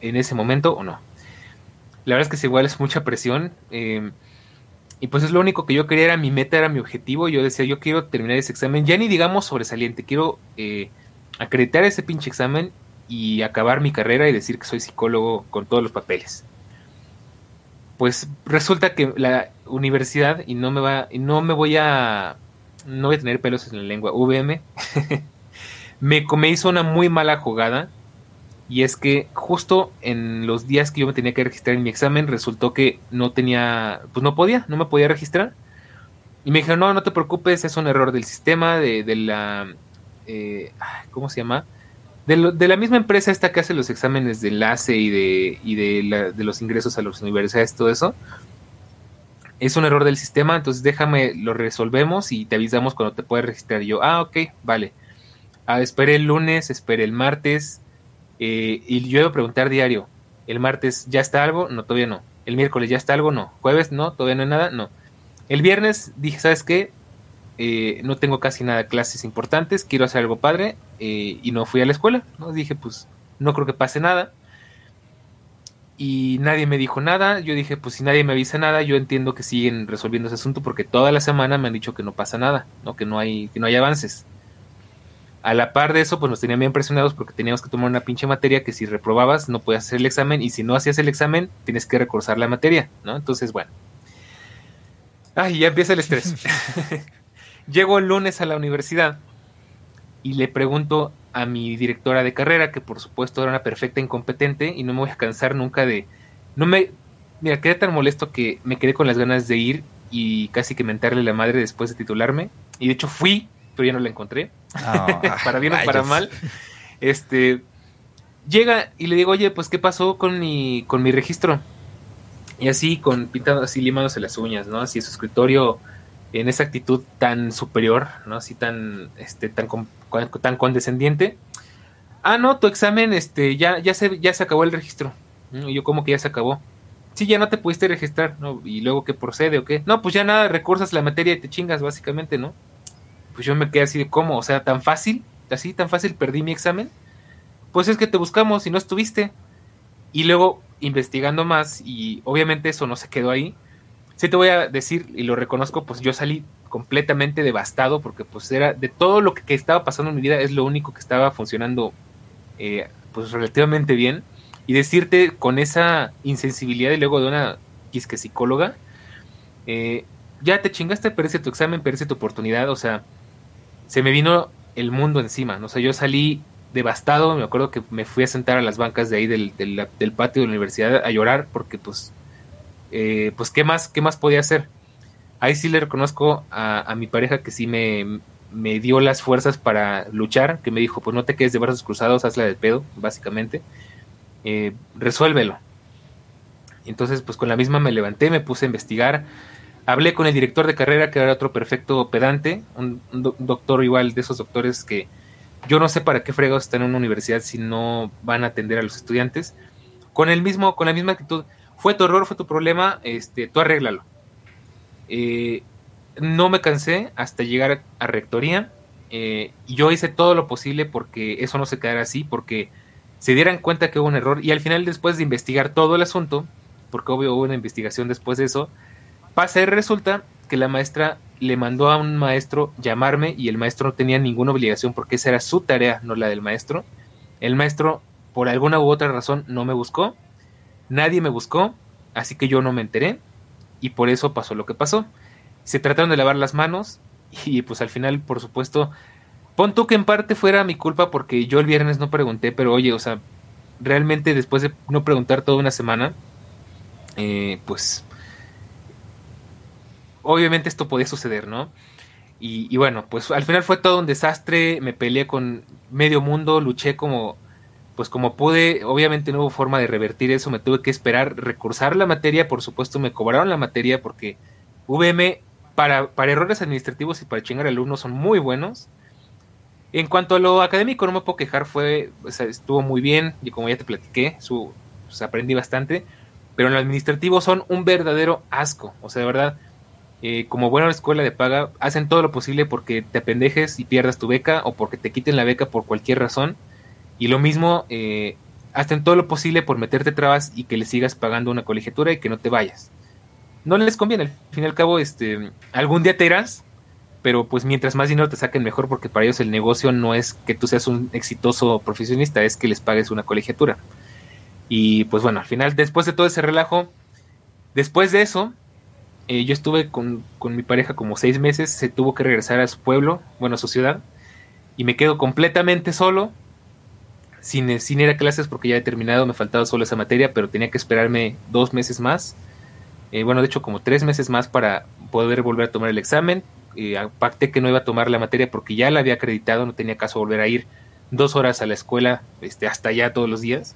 en ese momento o no. La verdad es que es igual es mucha presión. Eh, y pues es lo único que yo quería, era mi meta, era mi objetivo. Yo decía, yo quiero terminar ese examen, ya ni digamos sobresaliente, quiero eh, acreditar ese pinche examen y acabar mi carrera y decir que soy psicólogo con todos los papeles. Pues resulta que la universidad, y no me va, y no me voy a no voy a tener pelos en la lengua, VM, <laughs> me, me hizo una muy mala jugada. Y es que justo en los días que yo me tenía que registrar en mi examen, resultó que no tenía, pues no podía, no me podía registrar. Y me dijeron, no, no te preocupes, es un error del sistema, de, de la, eh, ¿cómo se llama? De, de, la misma empresa esta que hace los exámenes de enlace y de, y de, de los ingresos a las universidades, todo eso es un error del sistema, entonces déjame, lo resolvemos y te avisamos cuando te puedes registrar. yo, ah, ok, vale. Ah, esperé el lunes, esperé el martes, eh, y yo iba a preguntar diario, el martes ya está algo, no, todavía no. El miércoles ya está algo, no. Jueves, no, todavía no hay nada, no. El viernes dije, ¿sabes qué? Eh, no tengo casi nada clases importantes, quiero hacer algo padre, eh, y no fui a la escuela, ¿no? Dije, pues, no creo que pase nada y nadie me dijo nada. Yo dije, pues si nadie me avisa nada, yo entiendo que siguen resolviendo ese asunto porque toda la semana me han dicho que no pasa nada, ¿no? Que no hay, que no hay avances. A la par de eso, pues nos tenían bien presionados porque teníamos que tomar una pinche materia que si reprobabas no podías hacer el examen y si no hacías el examen tienes que recursar la materia, ¿no? Entonces, bueno. Ay, ya empieza el estrés. <laughs> Llego el lunes a la universidad y le pregunto a mi directora de carrera, que por supuesto era una perfecta incompetente y no me voy a cansar nunca de... No me... Mira, quedé tan molesto que me quedé con las ganas de ir y casi que mentarle la madre después de titularme. Y de hecho fui, pero ya no la encontré. Ah, <laughs> para bien o para mal. Este... Llega y le digo, oye, pues ¿qué pasó con mi, con mi registro? Y así, con pintado, así limándose las uñas, ¿no? Así su escritorio en esa actitud tan superior, ¿no? Así tan, este, tan, tan condescendiente. Ah, no, tu examen, este, ya, ya se, ya se acabó el registro. Y yo, como que ya se acabó? Sí, ya no te pudiste registrar, ¿no? Y luego, ¿qué procede o qué? No, pues ya nada, recursas la materia y te chingas, básicamente, ¿no? Pues yo me quedé así de, ¿cómo? O sea, tan fácil, así, tan fácil perdí mi examen. Pues es que te buscamos y no estuviste. Y luego, investigando más, y obviamente eso no se quedó ahí, sí te voy a decir, y lo reconozco, pues yo salí completamente devastado porque pues era de todo lo que, estaba pasando en mi vida, es lo único que estaba funcionando eh, pues relativamente bien. Y decirte con esa insensibilidad y luego de una quisque psicóloga, eh, ya te chingaste, perece tu examen, perece tu oportunidad, o sea, se me vino el mundo encima, ¿no? o sea, yo salí devastado, me acuerdo que me fui a sentar a las bancas de ahí del, del patio de la universidad a llorar porque pues eh, pues ¿qué más, qué más podía hacer? Ahí sí le reconozco a, mi pareja que sí me, dio las fuerzas para luchar, que me dijo, pues no te quedes de brazos cruzados, hazla del pedo, básicamente, eh, resuélvelo. Entonces, pues con la misma me levanté, me puse a investigar, hablé con el director de carrera, que era otro perfecto pedante, un, doctor igual de esos doctores que yo no sé para qué fregados están en una universidad si no van a atender a los estudiantes, con el mismo, con la misma actitud, fue tu error, fue tu problema, este, tú arréglalo. Eh, no me cansé hasta llegar a rectoría. Eh, yo hice todo lo posible porque eso no se quedara así, porque se dieran cuenta que hubo un error. Y al final, después de investigar todo el asunto, porque obvio hubo una investigación después de eso, pasa y resulta que la maestra le mandó a un maestro llamarme y el maestro no tenía ninguna obligación porque esa era su tarea, no la del maestro. El maestro, por alguna u otra razón, no me buscó Nadie me buscó, así que yo no me enteré y por eso pasó lo que pasó. Se trataron de lavar las manos y pues al final, por supuesto, pon tú que en parte fuera mi culpa porque yo el viernes no pregunté, pero oye, o sea, realmente después de no preguntar toda una semana, eh, pues obviamente esto podía suceder, ¿no? Y, y, bueno, pues al final fue todo un desastre, me peleé con medio mundo, luché como pues como pude, obviamente no hubo forma de revertir eso, me tuve que esperar, recursar la materia, por supuesto me cobraron la materia porque VM para, para errores administrativos y para chingar alumnos son muy buenos. En cuanto a lo académico, no me puedo quejar, fue, estuvo muy bien, y como ya te platiqué, su, pues, aprendí bastante, pero en lo administrativo son un verdadero asco, o sea, de verdad, eh, como buena escuela de paga, hacen todo lo posible porque te apendejes y pierdas tu beca o porque te quiten la beca por cualquier razón y lo mismo, eh, hacen todo lo posible por meterte trabas y que le sigas pagando una colegiatura y que no te vayas. No les conviene, al fin y al cabo, este, algún día te irás, pero pues mientras más dinero te saquen mejor, porque para ellos el negocio no es que tú seas un exitoso profesionista, es que les pagues una colegiatura. Y pues bueno, al final, después de todo ese relajo, después de eso, eh, yo estuve con, con, mi pareja como seis meses, se tuvo que regresar a su pueblo, bueno, a su ciudad, y me quedo completamente solo, sin, ir a clases porque ya he terminado, me faltaba solo esa materia, pero tenía que esperarme dos meses más. Eh, bueno, de hecho como tres meses más para poder volver a tomar el examen. Eh, pacté que no iba a tomar la materia porque ya la había acreditado, no tenía caso volver a ir dos horas a la escuela, este, hasta allá todos los días.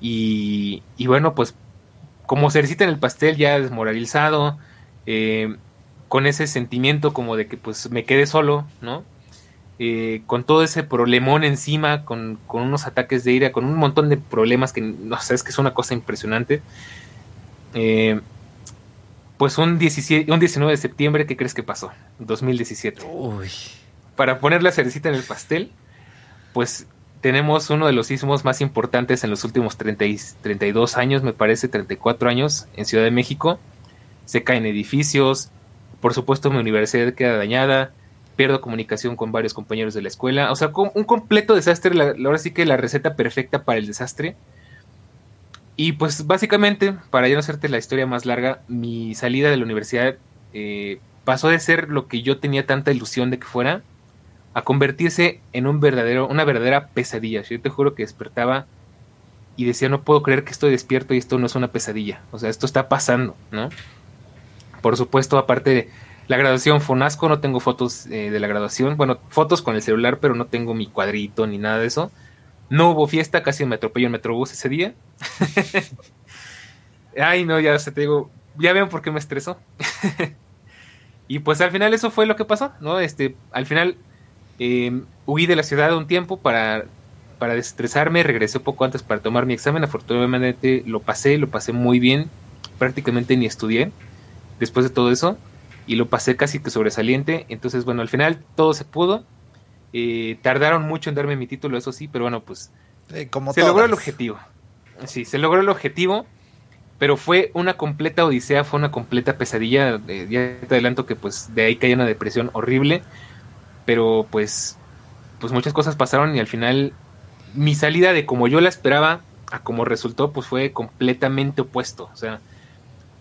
Y, bueno, pues como cerecita en el pastel ya desmoralizado, eh, con ese sentimiento como de que pues me quedé solo, ¿no? Eh, con todo ese problemón encima, con, unos ataques de ira, con un montón de problemas que no sé, es que es una cosa impresionante. Eh, pues un, 17, un 19 de septiembre, ¿qué crees que pasó? 2017. Uy. Para poner la cerecita en el pastel, pues tenemos uno de los sismos más importantes en los últimos 30 32 años, me parece, 34 años, en Ciudad de México. Se caen edificios, por supuesto mi universidad queda dañada, pierdo comunicación con varios compañeros de la escuela. O sea, un completo desastre, ahora sí que la receta perfecta para el desastre. Y pues básicamente, para ya no hacerte la historia más larga, mi salida de la universidad eh, pasó de ser lo que yo tenía tanta ilusión de que fuera, a convertirse en un verdadero, una verdadera pesadilla. Yo te juro que despertaba y decía, no puedo creer que estoy despierto y esto no es una pesadilla. O sea, esto está pasando, ¿no? Por supuesto, aparte de la graduación fue un asco, no tengo fotos eh, de la graduación. Bueno, fotos con el celular, pero no tengo mi cuadrito ni nada de eso. No hubo fiesta, casi me atropelló el metrobús ese día. <laughs> Ay, no, ya se te digo, ya ven por qué me estresó. <laughs> y pues al final eso fue lo que pasó, ¿no? Este, al final em, huí de la ciudad un tiempo para, para desestresarme, regresé poco antes para tomar mi examen, afortunadamente lo pasé, lo pasé muy bien, prácticamente ni estudié después de todo eso y lo pasé casi que sobresaliente. Entonces, bueno, al final todo se pudo. Eh, tardaron mucho en darme mi título, eso sí, pero bueno, pues se logró el objetivo. Sí, se logró el objetivo, pero fue una completa odisea, fue una completa pesadilla. Eh, ya te adelanto que pues de ahí caía una depresión horrible, pero pues, pues muchas cosas pasaron y al final mi salida de como yo la esperaba a como resultó, pues fue completamente opuesto. O sea,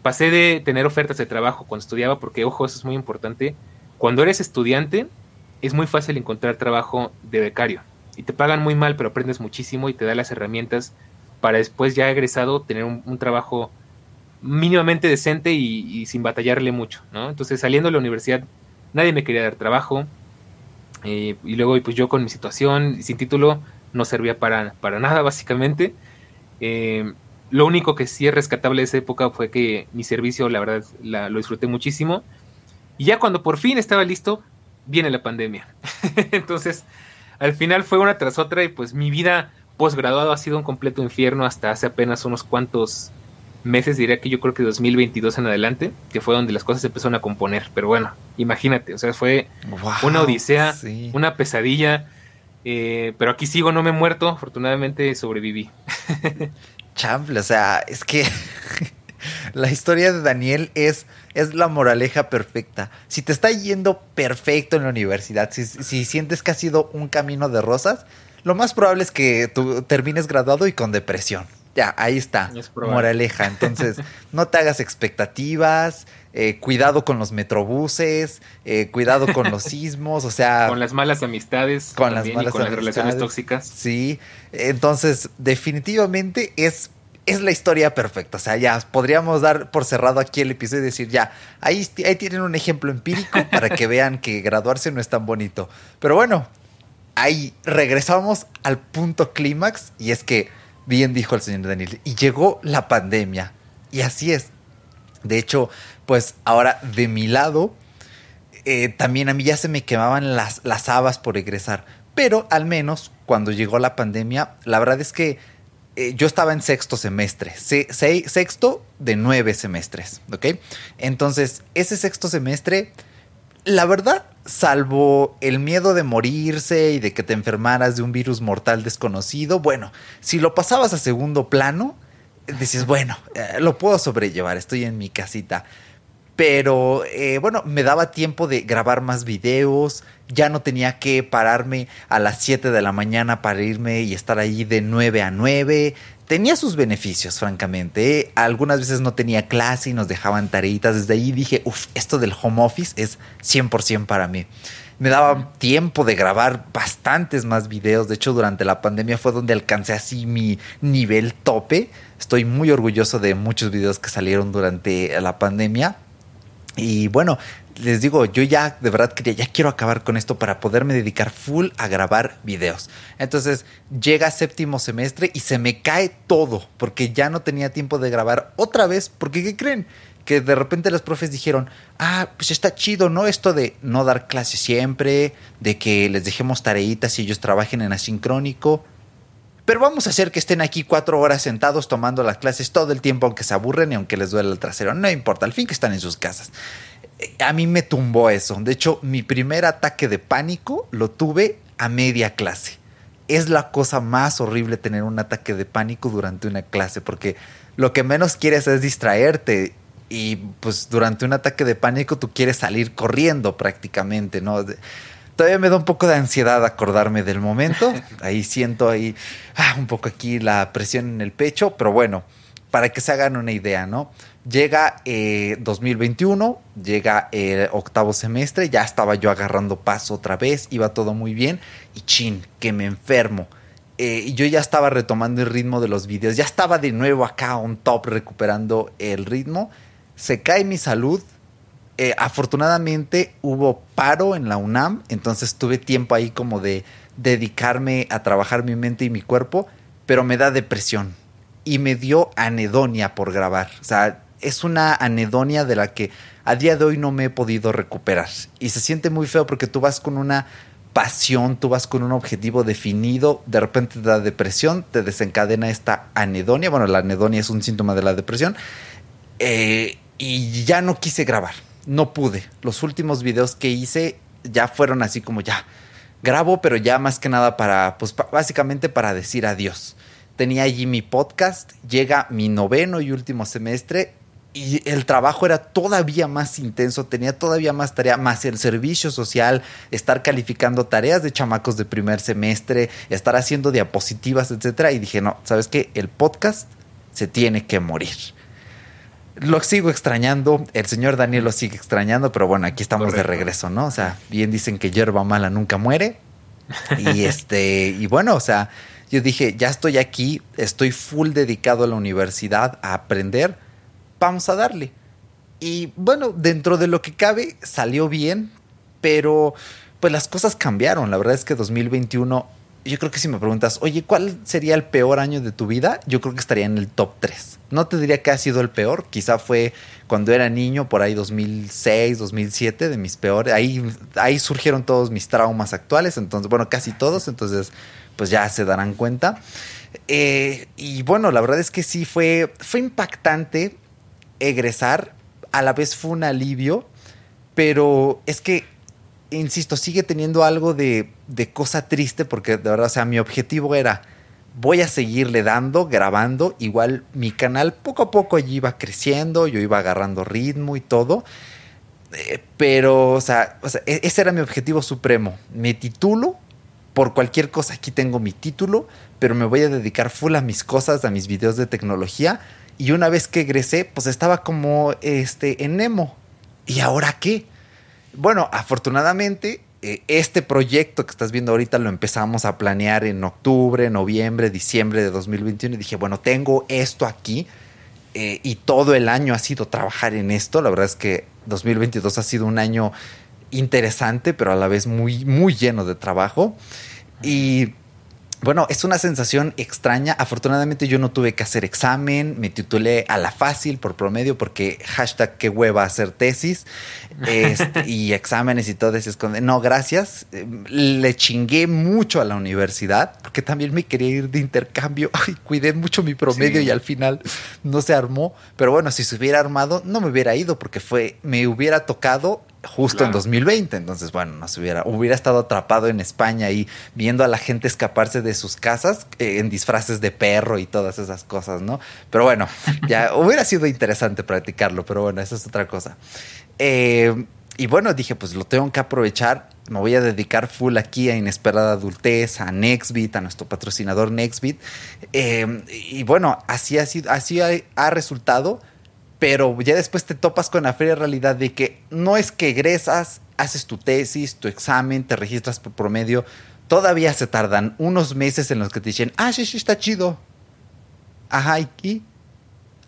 pasé de tener ofertas de trabajo cuando estudiaba, porque ojo, eso es muy importante. Cuando eres estudiante, es muy fácil encontrar trabajo de becario. Y te pagan muy mal, pero aprendes muchísimo y te da las herramientas para después ya egresado tener un, trabajo mínimamente decente y, sin batallarle mucho, ¿no? Entonces saliendo de la universidad nadie me quería dar trabajo eh, y luego pues yo con mi situación sin título no servía para, para nada básicamente. Eh, lo único que sí es rescatable de esa época fue que mi servicio, la verdad, lo disfruté muchísimo. Y ya cuando por fin estaba listo, viene la pandemia. <laughs> Entonces, al final fue una tras otra y pues mi vida posgraduado ha sido un completo infierno hasta hace apenas unos cuantos meses, diría que yo creo que 2022 en adelante, que fue donde las cosas se empezaron a componer. Pero bueno, imagínate, o sea, fue una odisea, una pesadilla. Eh, pero aquí sigo, no me he muerto, afortunadamente sobreviví. <laughs> chamble, o sea, es que <laughs> la historia de Daniel es, es la moraleja perfecta. Si te está yendo perfecto en la universidad, si, si sientes que ha sido un camino de rosas, lo más probable es que tú termines graduado y con depresión. Ya, ahí está. Moraleja. Entonces, <laughs> no te hagas expectativas. Eh, cuidado con los metrobuses. Eh, cuidado con los <laughs> sismos. O sea. Con las malas amistades. Con las malas con las relaciones tóxicas. Sí. Entonces, definitivamente es. Es la historia perfecta. O sea, ya podríamos dar por cerrado aquí el episodio y decir, ya, ahí, ahí tienen un ejemplo empírico para que vean que graduarse no es tan bonito. Pero bueno, ahí regresamos al punto clímax y es que, bien dijo el señor Daniel, y llegó la pandemia. Y así es. De hecho, pues ahora de mi lado, eh, también a mí ya se me quemaban las, las habas por egresar. Pero al menos cuando llegó la pandemia, la verdad es que eh, yo estaba en sexto semestre, sexto de nueve semestres, ¿ok? Entonces, ese sexto semestre, la verdad, salvo el miedo de morirse y de que te enfermaras de un virus mortal desconocido, bueno, si lo pasabas a segundo plano, dices, bueno, eh, lo puedo sobrellevar, estoy en mi casita. Pero eh, bueno, me daba tiempo de grabar más videos, ya no tenía que pararme a las 7 de la mañana para irme y estar ahí de 9 a 9. Tenía sus beneficios, francamente. ¿eh? Algunas veces no tenía clase y nos dejaban tareitas. Desde ahí dije, uff, esto del home office es 100% para mí. Me daba tiempo de grabar bastantes más videos. De hecho, durante la pandemia fue donde alcancé así mi nivel tope. Estoy muy orgulloso de muchos videos que salieron durante la pandemia. Y bueno, les digo, yo ya de verdad quería, ya quiero acabar con esto para poderme dedicar full a grabar videos. Entonces llega séptimo semestre y se me cae todo porque ya no tenía tiempo de grabar otra vez. Porque, ¿qué creen? Que de repente los profes dijeron, ah, pues está chido, ¿no? Esto de no dar clases siempre, de que les dejemos tareitas y ellos trabajen en asincrónico. Pero vamos a hacer que estén aquí cuatro horas sentados tomando las clases todo el tiempo, aunque se aburren y aunque les duele el trasero. No importa, al fin que están en sus casas. Eh, a mí me tumbó eso. De hecho, mi primer ataque de pánico lo tuve a media clase. Es la cosa más horrible tener un ataque de pánico durante una clase, porque lo que menos quieres es distraerte. Y pues durante un ataque de pánico tú quieres salir corriendo prácticamente, ¿no? Todavía me da un poco de ansiedad acordarme del momento. <laughs> Ahí siento ahí ah, un poco aquí la presión en el pecho, pero bueno, para que se hagan una idea, ¿no? Llega 2021, eh, llega el octavo semestre, ya estaba yo agarrando paso otra vez, iba todo muy bien y chin, que me enfermo. Eh, yo ya estaba retomando el ritmo de los videos, ya estaba de nuevo acá on top recuperando el ritmo. Se cae mi salud, eh, afortunadamente hubo paro en la UNAM, entonces tuve tiempo ahí como de dedicarme a trabajar mi mente y mi cuerpo, pero me da depresión y me dio anedonia por grabar. O sea, es una anedonia de la que a día de hoy no me he podido recuperar. Y se siente muy feo porque tú vas con una pasión, tú vas con un objetivo definido, de repente te da depresión, te desencadena esta anedonia. Bueno, la anedonia es un síntoma de la depresión. Eh, y ya no quise grabar no pude. Los últimos videos que hice ya fueron así como ya. Grabo, pero ya más que nada para, pues básicamente para decir adiós. Tenía allí mi podcast, llega mi noveno y último semestre y el trabajo era todavía más intenso, tenía todavía más tarea, más el servicio social, estar calificando tareas de chamacos de primer semestre, estar haciendo diapositivas, etcétera. Y dije, no, ¿sabes qué? El podcast se tiene que morir lo sigo extrañando, el señor Daniel lo sigue extrañando, pero bueno, aquí estamos de regreso, ¿no? O sea, bien dicen que hierba mala nunca muere. Y <laughs> este, y bueno, o sea, yo dije, ya estoy aquí, estoy full dedicado a la universidad, a aprender, vamos a darle. Y bueno, dentro de lo que cabe, salió bien, pero pues las cosas cambiaron. La verdad es que 2021 yo creo que si me preguntas, oye, ¿cuál sería el peor año de tu vida? Yo creo que estaría en el top 3. No te diría que ha sido el peor, quizá fue cuando era niño, por ahí 2006, 2007, de mis peores. Ahí, ahí surgieron todos mis traumas actuales, entonces, bueno, casi todos, entonces, pues ya se darán cuenta. Eh, y bueno, la verdad es que sí, fue, fue impactante egresar, a la vez fue un alivio, pero es que insisto, sigue teniendo algo de, de, cosa triste porque de verdad, o sea, mi objetivo era, voy a seguirle dando, grabando, igual mi canal poco a poco allí iba creciendo, yo iba agarrando ritmo y todo, eh, pero, o sea, e, ese era mi objetivo supremo, me titulo, por cualquier cosa, aquí tengo mi título, pero me voy a dedicar full a mis cosas, a mis videos de tecnología, y una vez que egresé, pues estaba como este en Nemo. ¿Y ahora qué? Bueno, afortunadamente, eh, este proyecto que estás viendo ahorita lo empezamos a planear en octubre, noviembre, diciembre de 2021 y dije, bueno, tengo esto aquí eh, y todo el año ha sido trabajar en esto. La verdad es que 2022 ha sido un año interesante, pero a la vez muy, muy lleno de trabajo. Y bueno, es una sensación extraña. Afortunadamente yo no tuve que hacer examen, me titulé a la fácil por promedio porque hashtag qué hueva hacer tesis este, <laughs> y exámenes y todo eso. No, gracias. Le chingué mucho a la universidad porque también me quería ir de intercambio. <laughs> Ay, cuidé mucho mi promedio y al final no se armó. Pero bueno, si se hubiera armado no me hubiera ido porque fue, me hubiera tocado justo en 2020. Entonces, bueno, no se hubiera, hubiera estado atrapado en España y viendo a la gente escaparse de sus casas eh, en disfraces de perro y todas esas cosas, ¿no? Pero bueno, <laughs> ya hubiera sido interesante practicarlo, pero bueno, eso es otra cosa. Eh, y bueno, dije, pues lo tengo que aprovechar. Me voy a dedicar full aquí a Inesperada Adultez, a Nextbit, a nuestro patrocinador Nextbit. Eh, y bueno, así ha, sido, así ha resultado pero ya después te topas con la fría realidad de que no es que egresas, haces tu tesis, tu examen, te registras por promedio, todavía se tardan unos meses en los que te dicen, ah, sí, sí, está chido. Ajá, ¿y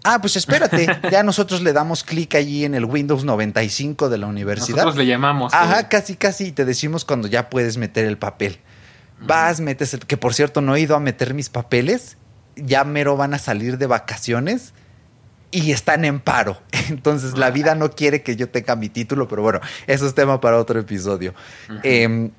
Ah, pues espérate, <laughs> ya nosotros le damos clic allí en el Windows 95 de la universidad. Nosotros le llamamos. Ajá, casi, casi, te decimos cuando ya puedes meter el papel. Vas, metes el, que por cierto no he ido a meter mis papeles, ya mero van a salir de vacaciones y están en paro. <laughs> Entonces la vida no quiere que yo tenga mi título, pero bueno, eso es tema para otro episodio. Em,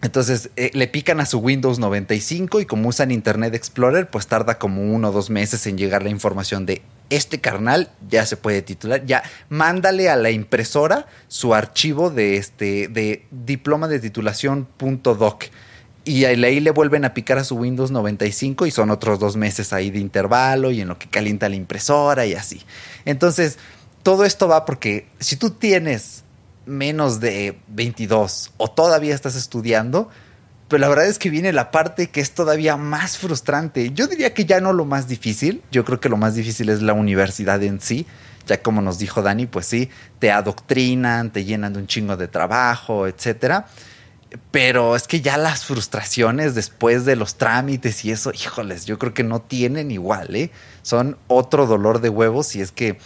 entonces eh, le pican a su Windows 95 y como usan Internet Explorer, pues tarda como uno o dos meses en llegar la información de este carnal ya se puede titular, ya mándale a la impresora su archivo de este de diploma de titulación.doc y ahí le vuelven a picar a su Windows 95 y son otros dos meses ahí de intervalo y en lo que calienta la impresora y así. Entonces, todo esto va porque si tú tienes menos de 22 o todavía estás estudiando, pues la verdad es que viene la parte que es todavía más frustrante. Yo diría que ya no lo más difícil, yo creo que lo más difícil es la universidad en sí. Ya como nos dijo Dani, pues sí, te adoctrinan, te llenan de un chingo de trabajo, etcétera pero es que ya las frustraciones después de los trámites y eso, híjoles, yo creo que no tienen igual, ¿eh? Son otro dolor de huevos y es que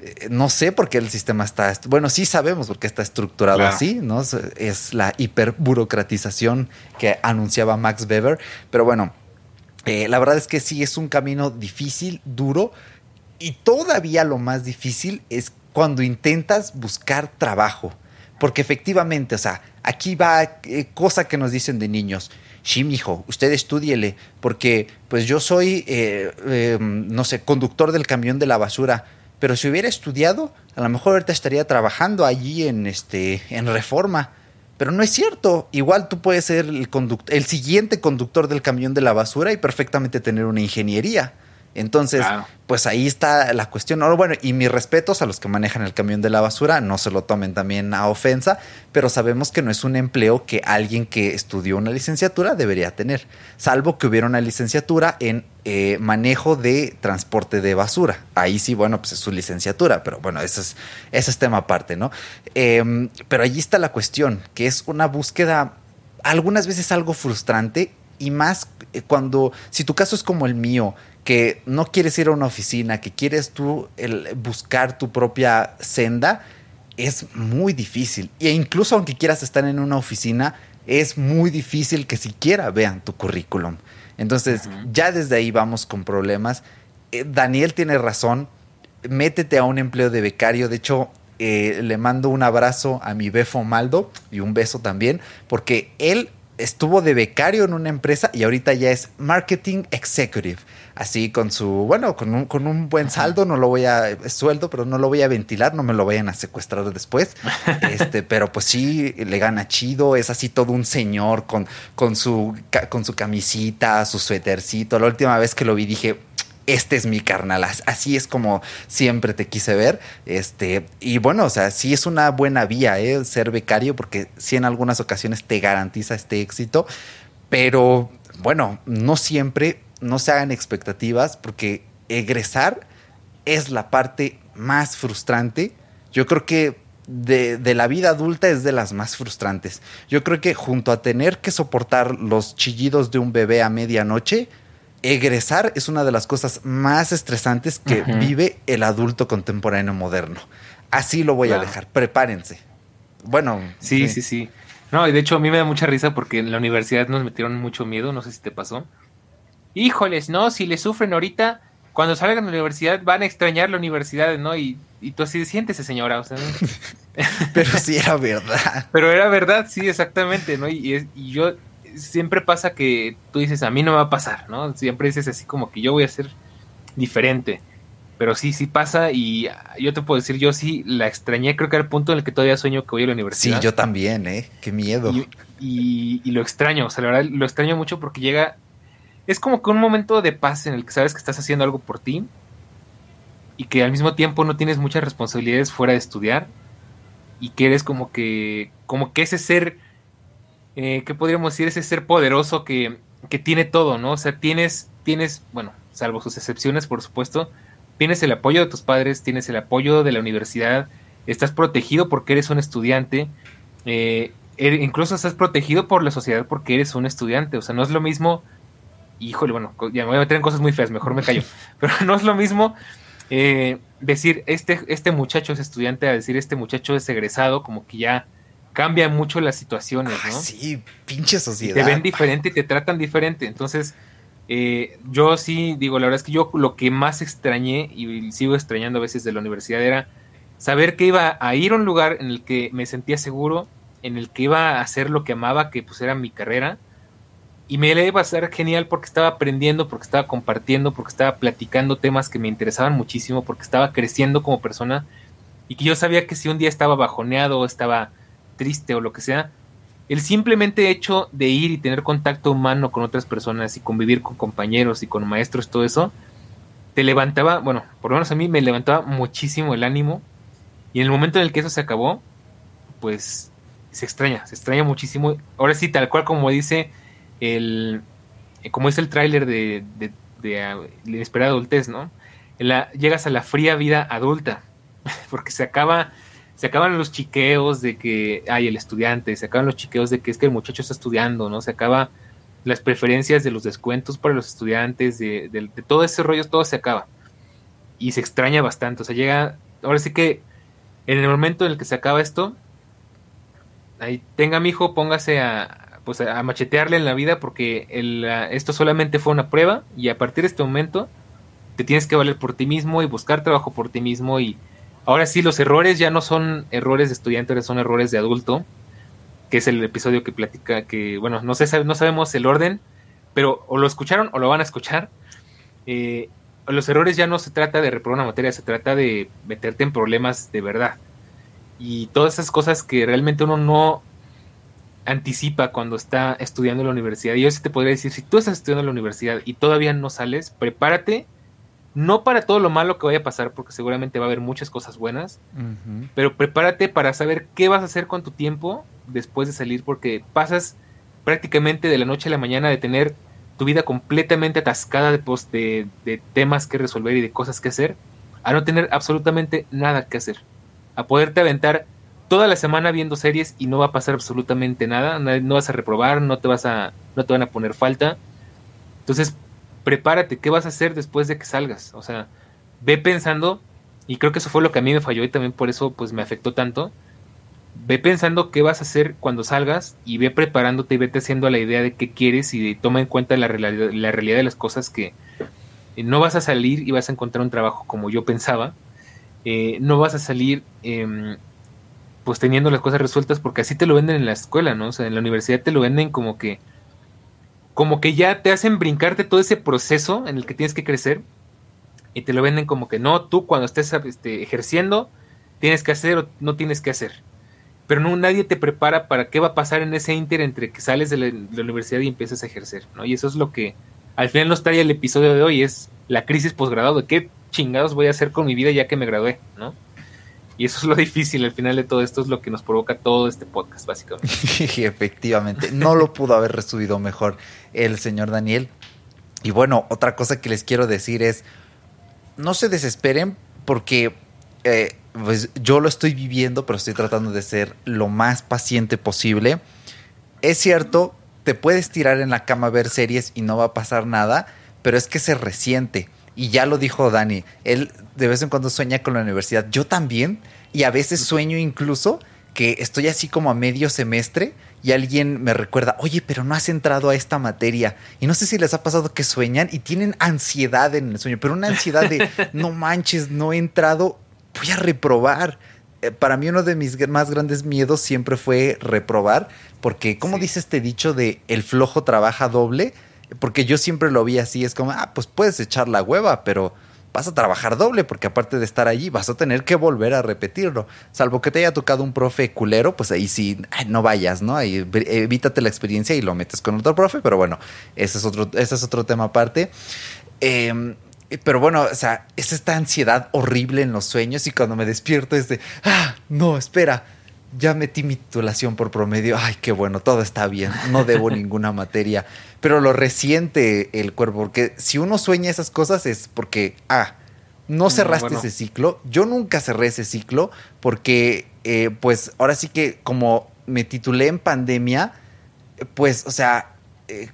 eh, no sé por qué el sistema está, bueno, sí sabemos por qué está estructurado así, ¿no? Es la hiperburocratización que anunciaba Max Weber, pero bueno, eh, la verdad es que sí es un camino difícil, duro y todavía lo más difícil es cuando intentas buscar trabajo. Porque efectivamente, o sea, aquí va eh, cosa que nos dicen de niños. Sí, mijo, usted estudiele, porque pues yo soy, eh, em, no sé, conductor del camión de la basura. Pero si hubiera estudiado, a lo mejor ahorita estaría trabajando allí en, este, en reforma. Pero no es cierto. Igual tú puedes ser el, el siguiente conductor del camión de la basura y perfectamente tener una ingeniería. Entonces, pues ahí está la cuestión. bueno, y mis respetos a los que manejan el camión de la basura, no se lo tomen también a ofensa, pero sabemos que no es un empleo que alguien que estudió una licenciatura debería tener, salvo que hubiera una licenciatura en eh, manejo de transporte de basura. Ahí sí, bueno, pues es su licenciatura, pero bueno, ese es, ese es tema aparte, ¿no? Em, pero allí está la cuestión, que es una búsqueda algunas veces algo frustrante y más eh, cuando, si tu caso es como el mío, que no quieres ir a una oficina, que quieres tú el buscar tu propia senda, es muy difícil. E incluso aunque quieras estar en una oficina, es muy difícil que siquiera vean tu currículum. Entonces, ya desde ahí vamos con problemas. Eh, Daniel tiene razón. Métete a un empleo de becario. De hecho, eh, le mando un abrazo a mi Befo Maldo y un beso también, porque él estuvo de becario en una empresa y ahorita ya es marketing executive así con su, bueno, con un, con un buen saldo, no lo voy a, sueldo, pero no lo voy a ventilar, no me lo vayan a secuestrar después. <laughs> este, pero pues sí, le gana chido, es así todo un señor con, con, su, con su camisita, su suétercito. La última vez que lo vi dije, este es mi carnal, así es como siempre te quise ver. Este, y bueno, o sea, sí es una buena vía, ¿eh? ser becario, porque sí en algunas ocasiones te garantiza este éxito, pero bueno, no siempre no se hagan expectativas porque egresar es la parte más frustrante. Yo creo que de, la vida adulta es de las más frustrantes. Yo creo que junto a tener que soportar los chillidos de un bebé a medianoche, egresar es una de las cosas más estresantes que vive el adulto contemporáneo moderno. Así lo voy a dejar. Prepárense. Bueno. Sí, sí, sí. No, y de hecho a mí me da mucha risa porque en la universidad nos metieron mucho miedo, no sé si te pasó. Híjoles, no, si le sufren ahorita, cuando salgan de la universidad van a extrañar la universidad, ¿no? Y, y tú así siéntese, señora, o sea. <laughs> Pero sí era verdad. <laughs> Pero era verdad, sí, exactamente, ¿no? Y, y, yo siempre pasa que tú dices, a mí no me va a pasar, ¿no? Siempre dices así como que yo voy a ser diferente. Pero sí, sí pasa y yo te puedo decir, yo sí la extrañé, creo que era el punto en el que todavía sueño que voy a la universidad. Sí, yo también, ¿eh? Qué miedo. Y, y, lo extraño, o sea, la verdad lo extraño mucho porque llega, es como que un momento de paz en el que sabes que estás haciendo algo por ti y que al mismo tiempo no tienes muchas responsabilidades fuera de estudiar y que eres como que, como que ese ser, eh, ¿qué podríamos decir? Ese ser poderoso que, que tiene todo, ¿no? O sea, tienes, tienes, bueno, salvo sus excepciones, por supuesto, tienes el apoyo de tus padres, tienes el apoyo de la universidad, estás protegido porque eres un estudiante, eh, er, incluso estás protegido por la sociedad porque eres un estudiante, o sea, no es lo mismo, híjole, bueno, ya me voy a meter en cosas muy feas, mejor me callo, <laughs> pero no es lo mismo eh, decir este, este muchacho es estudiante a decir este muchacho es egresado, como que ya cambia mucho las situaciones, ¿no? Sí, pinche sociedad. te ven diferente y te tratan diferente, entonces eh, yo sí digo, la verdad es que yo lo que más extrañé y sigo extrañando a veces de la universidad era saber que iba a ir a un lugar en el que me sentía seguro, en el que iba a hacer lo que amaba, que pues era mi carrera, y me iba a pasar genial porque estaba aprendiendo, porque estaba compartiendo, porque estaba platicando temas que me interesaban muchísimo, porque estaba creciendo como persona, y que yo sabía que si un día estaba bajoneado o estaba triste o lo que sea, el simplemente hecho de ir y tener contacto humano con otras personas y convivir con compañeros y con maestros, todo eso, te levantaba, bueno, por lo menos a mí me levantaba muchísimo el ánimo. Y en el momento en el que eso se acabó, pues se extraña, se extraña muchísimo. Ahora sí, tal cual como dice el, como es el tráiler de, de, de, ah, adultez, ¿no? La, llegas a la fría vida adulta, <laughs> porque se acaba se acaban los chiqueos de que hay el estudiante, se acaban los chiqueos de que es que el muchacho está estudiando, ¿no? Se acaba las preferencias de los descuentos para los estudiantes, de, de, todo ese rollo, todo se acaba. Y se extraña bastante, o sea, llega, ahora sí que en el momento en el que se acaba esto, ahí tenga mi hijo, póngase a, pues a machetearle en la vida porque el, esto solamente fue una prueba y a partir de este momento te tienes que valer por ti mismo y buscar trabajo por ti mismo y Ahora sí, los errores ya no son errores de estudiante, son errores de adulto, que es el episodio que platica que, bueno, no, sé, no sabemos el orden, pero o lo escucharon o lo van a escuchar. Eh, los errores ya no se trata de reprobar una materia, se trata de meterte en problemas de verdad. Y todas esas cosas que realmente uno no anticipa cuando está estudiando en la universidad. Y yo sí te podría decir, si tú estás estudiando en la universidad y todavía no sales, prepárate no para todo lo malo que vaya a pasar, porque seguramente va a haber muchas cosas buenas, pero prepárate para saber qué vas a hacer con tu tiempo después de salir, porque pasas prácticamente de la noche a la mañana de tener tu vida completamente atascada de, de, temas que resolver y de cosas que hacer, a no tener absolutamente nada que hacer, a poderte aventar toda la semana viendo series y no va a pasar absolutamente nada, no vas a reprobar, no te vas a, no te van a poner falta. Entonces, prepárate, ¿qué vas a hacer después de que salgas? O sea, ve pensando, y creo que eso fue lo que a mí me falló y también por eso pues me afectó tanto. Ve pensando qué vas a hacer cuando salgas y ve preparándote y vete haciendo la idea de qué quieres y toma en cuenta la, realidad, la realidad de las cosas que eh, no vas a salir y vas a encontrar un trabajo como yo pensaba. Eh, no vas a salir em, pues teniendo las cosas resueltas porque así te lo venden en la escuela, ¿no? O sea, en la universidad te lo venden como que como que ya te hacen brincarte todo ese proceso en el que tienes que crecer y te lo venden como que no, tú cuando estés este, ejerciendo tienes que hacer o no tienes que hacer. Pero no, nadie te prepara para qué va a pasar en ese inter entre que sales de la, universidad y empiezas a ejercer, ¿no? Y eso es lo que al final nos trae el episodio de hoy, es la crisis posgrado, de qué chingados voy a hacer con mi vida ya que me gradué, ¿no? Y eso es lo <laughs> difícil al final de todo esto, es lo que nos provoca todo este podcast, básicamente. <laughs> Efectivamente, no lo pudo haber resubido mejor el señor Daniel. Y bueno, otra cosa que les quiero decir es, no se desesperen porque eh, pues yo lo estoy viviendo, pero estoy tratando de ser lo más paciente posible. Es cierto, te puedes tirar en la cama a ver series y no va a pasar nada, pero es que se resiente. Y ya lo dijo Dani, él de vez en cuando sueña con la universidad. Yo también, y a veces sueño incluso que estoy así como a medio semestre y alguien me recuerda, oye, pero no has entrado a esta materia. Y no sé si les ha pasado que sueñan y tienen ansiedad en el sueño, pero una ansiedad de, <laughs> no manches, no he entrado, voy a reprobar. Eh, para mí uno de mis más grandes miedos siempre fue reprobar, porque como dice este dicho de el flojo trabaja doble, porque yo siempre lo vi así, es como, ah, pues puedes echar la hueva, pero vas a trabajar doble porque aparte de estar allí vas a tener que volver a repetirlo. Salvo que te haya tocado un profe culero, pues ahí sí, no vayas, ¿no? Ahí evítate la experiencia y lo metes con otro profe, pero bueno, ese es otro, ese es otro tema aparte. Em, pero bueno, o sea, es esta ansiedad horrible en los sueños y cuando me despierto es de, ah, no, espera, ya metí mi titulación por promedio, ay, qué bueno, todo está bien, no debo <laughs> ninguna materia, pero lo resiente el cuerpo, porque si uno sueña esas cosas es porque, ah, no mm, cerraste ese ciclo, yo nunca cerré ese ciclo, porque eh, pues ahora sí que como me titulé en pandemia, pues, o sea, eh,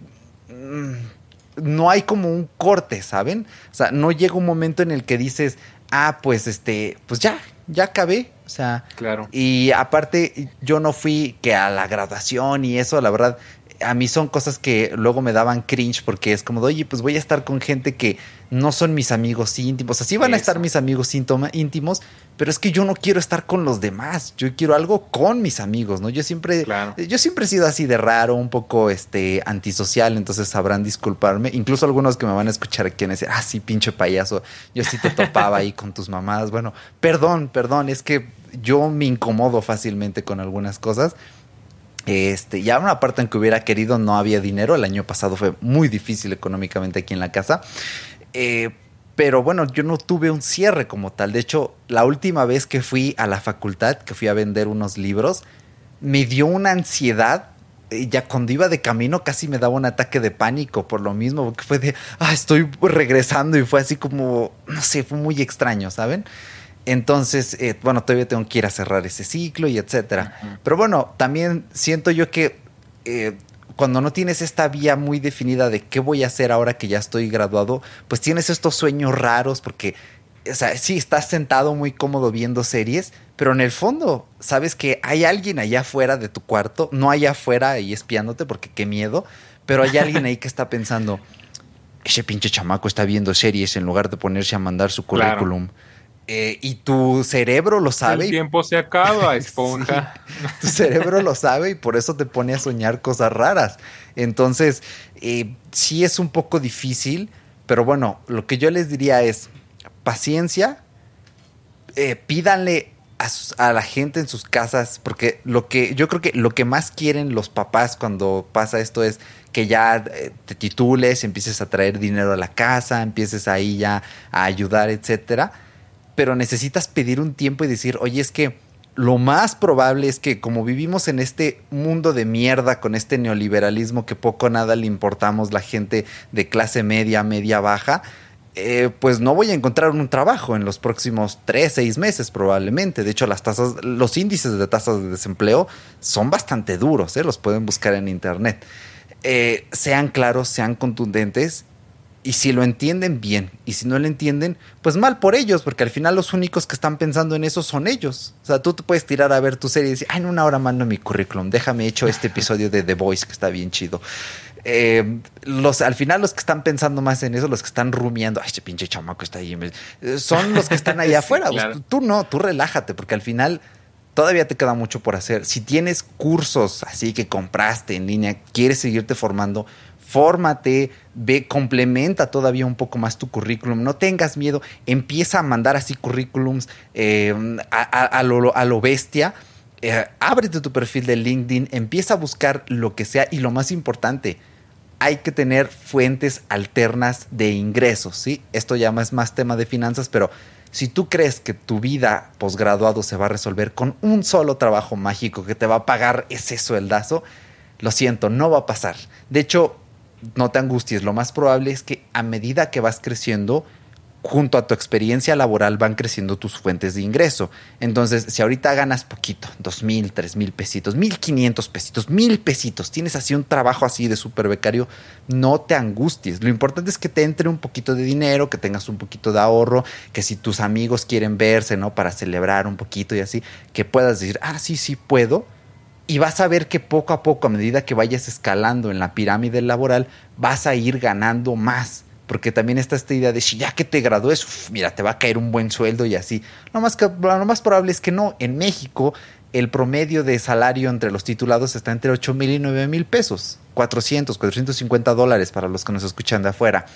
mm, no hay como un corte, ¿saben? O sea, no llega un momento en el que dices, ah, pues este, pues ya, ya acabé. O sea, claro. Y aparte, yo no fui que a la graduación y eso, la verdad, a mí son cosas que luego me daban cringe porque es como, oye, pues voy a estar con gente que no son mis amigos íntimos. Así van a estar mis amigos íntimos, pero es que yo no quiero estar con los demás. Yo quiero algo con mis amigos, ¿no? Yo siempre, yo siempre he sido así de raro, un poco este antisocial, entonces sabrán disculparme. Incluso algunos que me van a escuchar aquí van a decir, ah, sí, pinche payaso, yo sí te topaba ahí con tus mamás. Bueno, perdón, perdón, es que yo me incomodo fácilmente con algunas cosas este, ya una parte en que hubiera querido no había dinero. El año pasado fue muy difícil económicamente aquí en la casa. Eh, pero bueno, yo no tuve un cierre como tal. De hecho, la última vez que fui a la facultad, que fui a vender unos libros, me dio una ansiedad. Ya cuando iba de camino casi me daba un ataque de pánico por lo mismo, porque fue de, ah, estoy regresando y fue así como, no sé, fue muy extraño, ¿saben? Entonces, eh, bueno, todavía tengo que ir a cerrar ese ciclo y etcétera. Pero bueno, también siento yo que eh, cuando no tienes esta vía muy definida de qué voy a hacer ahora que ya estoy graduado, pues tienes estos sueños raros porque, o sea, sí, estás sentado muy cómodo viendo series, pero en el fondo sabes que hay alguien allá afuera de tu cuarto, no allá afuera y espiándote porque qué miedo, pero hay alguien ahí que está pensando, ese pinche chamaco está viendo series en lugar de ponerse a mandar su currículum. Eh, y tu cerebro lo sabe. El tiempo se acaba, <laughs> esponja. tu cerebro lo sabe y por eso te pone a soñar cosas raras. Entonces, eh, sí es un poco difícil, pero bueno, lo que yo les diría es paciencia, eh, pídanle a, a, la gente en sus casas, porque lo que yo creo que lo que más quieren los papás cuando pasa esto es que ya te titules, empieces a traer dinero a la casa, empieces ahí ya a ayudar, etcétera pero necesitas pedir un tiempo y decir, oye, es que lo más probable es que como vivimos en este mundo de mierda con este neoliberalismo que poco o nada le importamos la gente de clase media, media baja, eh, pues no voy a encontrar un trabajo en los próximos tres, seis meses probablemente. De hecho, las tasas, los índices de tasas de desempleo son bastante duros, ¿eh? los pueden buscar en internet. Eh, sean claros, sean contundentes y si lo entienden bien, y si no lo entienden, pues mal por ellos, porque al final los únicos que están pensando en eso son ellos. O sea, tú te puedes tirar a ver tu serie y decir, ay, en una hora mando mi currículum, déjame hecho este <laughs> episodio de The Voice que está bien chido. Eh, los, al final los que están pensando más en eso, los que están rumiando, ay, este pinche chamaco está ahí, eh, son los que están allá <laughs> afuera. tú no, tú relájate, porque al final todavía te queda mucho por hacer. Si tienes cursos así que compraste en línea, quieres seguirte formando, fórmate, ve, complementa todavía un poco más tu currículum, no tengas miedo, empieza a mandar así currículums eh, a, lo, bestia. Eh, ábrete tu perfil de LinkedIn, empieza a buscar lo que sea y lo más importante, hay que tener fuentes alternas de ingresos, ¿sí? Esto ya es más tema de finanzas, pero si tú crees que tu vida posgraduado se va a resolver con un solo trabajo mágico que te va a pagar ese sueldazo, lo siento, no va a pasar. De hecho, no te angusties, lo más probable es que a medida que vas creciendo, junto a tu experiencia laboral van creciendo tus fuentes de ingreso. Entonces, si ahorita ganas poquito, dos mil, tres mil pesitos, mil quinientos pesitos, mil pesitos, tienes así un trabajo así de super becario, no te angusties. Lo importante es que te entre un poquito de dinero, que tengas un poquito de ahorro, que si tus amigos quieren verse, ¿no? Para celebrar un poquito y así, que puedas decir, ah, sí, sí puedo Y vas a ver que poco a poco, a medida que vayas escalando en la pirámide laboral, vas a ir ganando más. Porque también está esta idea de si ya que te gradúes, mira, te va a caer un buen sueldo y así. Lo más, que, lo más probable es que no. En México, el promedio de salario entre los titulados está entre 8 mil y 9 mil pesos. 400, 450 dólares para los que nos escuchan de afuera.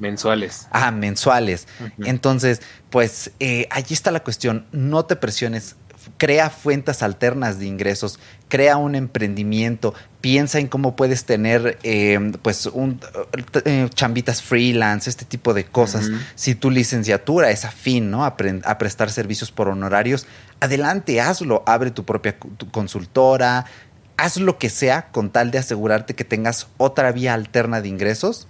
Mensuales. Ah, mensuales. Entonces, pues eh, allí está la cuestión. No te presiones. Crea fuentes alternas de ingresos, crea un emprendimiento, piensa en cómo puedes tener eh, pues un eh, chambitas freelance, este tipo de cosas. Si tu licenciatura es afín, ¿no? A, a, prestar servicios por honorarios, adelante, hazlo, abre tu propia consultora, haz lo que sea con tal de asegurarte que tengas otra vía alterna de ingresos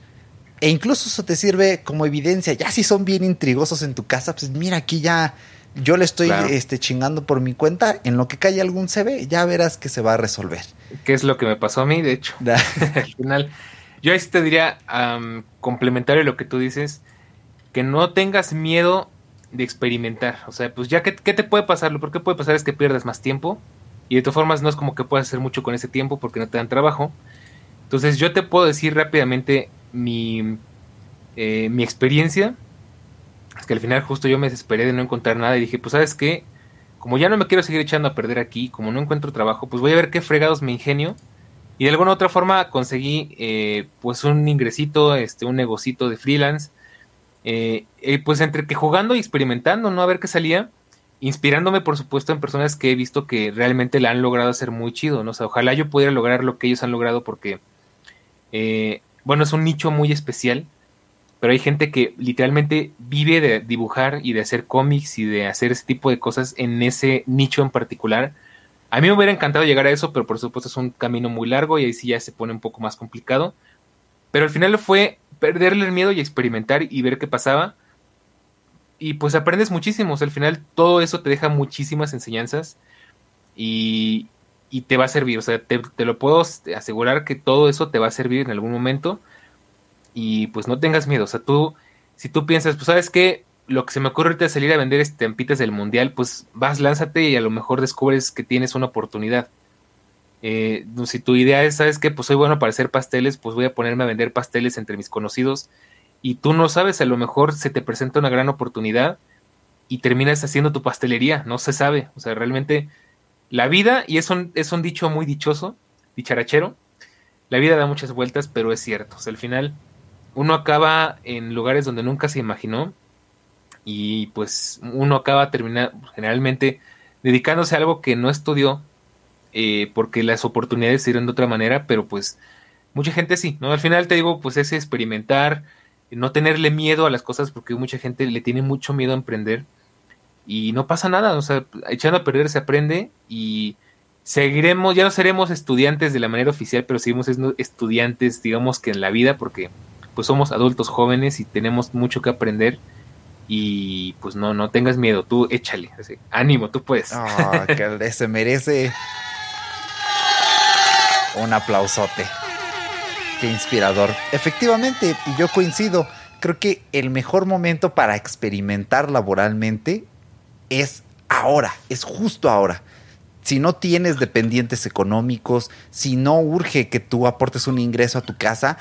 e incluso eso te sirve como evidencia. Ya si son bien intrigosos en tu casa, pues mira, aquí ya yo le estoy este, chingando por mi cuenta. En lo que cae algún CV, ya verás que se va a resolver. ¿Qué es lo que me pasó a mí, de hecho? <laughs> <laughs> Al final, yo ahí te diría, complementario a lo que tú dices, que no tengas miedo de experimentar. O sea, pues ya, ¿qué, qué te puede pasar? Lo que puede pasar es que pierdas más tiempo. Y de todas formas, no es como que puedas hacer mucho con ese tiempo porque no te dan trabajo. Entonces, yo te puedo decir rápidamente mi, eh, mi experiencia es que al final justo yo me desesperé de no encontrar nada y dije, pues sabes qué, como ya no me quiero seguir echando a perder aquí, como no encuentro trabajo, pues voy a ver qué fregados me ingenio. Y de alguna otra forma conseguí eh, pues un ingresito, este, un negocito de freelance. Eh, pues entre que jugando y experimentando, ¿no? A ver qué salía. Inspirándome, por supuesto, en personas que he visto que realmente la han logrado hacer muy chido, ¿no? O sea, ojalá yo pudiera lograr lo que ellos han logrado porque bueno, es un nicho muy especial, pero hay gente que literalmente vive de dibujar y de hacer cómics y de hacer ese tipo de cosas en ese nicho en particular. A mí me hubiera encantado llegar a eso, pero por supuesto es un camino muy largo y ahí sí ya se pone un poco más complicado. Pero al final fue perderle el miedo y experimentar y ver qué pasaba. Y pues aprendes muchísimo. al final todo eso te deja muchísimas enseñanzas. Y, y te va a servir. O sea, te, lo puedo asegurar que todo eso te va a servir en algún momento. Y pues no tengas miedo. O sea, tú, si tú piensas, pues sabes que lo que se me ocurre ahorita es salir a vender estampitas del mundial, pues vas, lánzate y a lo mejor descubres que tienes una oportunidad. Eh, si tu idea es, sabes que pues soy bueno para hacer pasteles, pues voy a ponerme a vender pasteles entre mis conocidos. Y tú no sabes, a lo mejor se te presenta una gran oportunidad y terminas haciendo tu pastelería, no se sabe. O sea, realmente la vida, y es un, es un dicho muy dichoso, dicharachero, la vida da muchas vueltas, pero es cierto. O sea, al final uno acaba en lugares donde nunca se imaginó y pues uno acaba terminar generalmente dedicándose a algo que no estudió eh, porque las oportunidades se dieron de otra manera, pero pues mucha gente sí, ¿no? Al final te digo, pues es experimentar, no tenerle miedo a las cosas porque mucha gente le tiene mucho miedo a emprender y no pasa nada, o sea, echando a perder se aprende y seguiremos, ya no seremos estudiantes de la manera oficial, pero seguimos siendo estudiantes, digamos que en la vida, porque pues somos adultos jóvenes y tenemos mucho que aprender y pues no, no tengas miedo, tú échale, ánimo, tú puedes. Oh, que se merece un aplausote. Qué inspirador. Efectivamente, y yo coincido, creo que el mejor momento para experimentar laboralmente es ahora, es justo ahora. Si no tienes dependientes económicos, si no urge que tú aportes un ingreso a tu casa,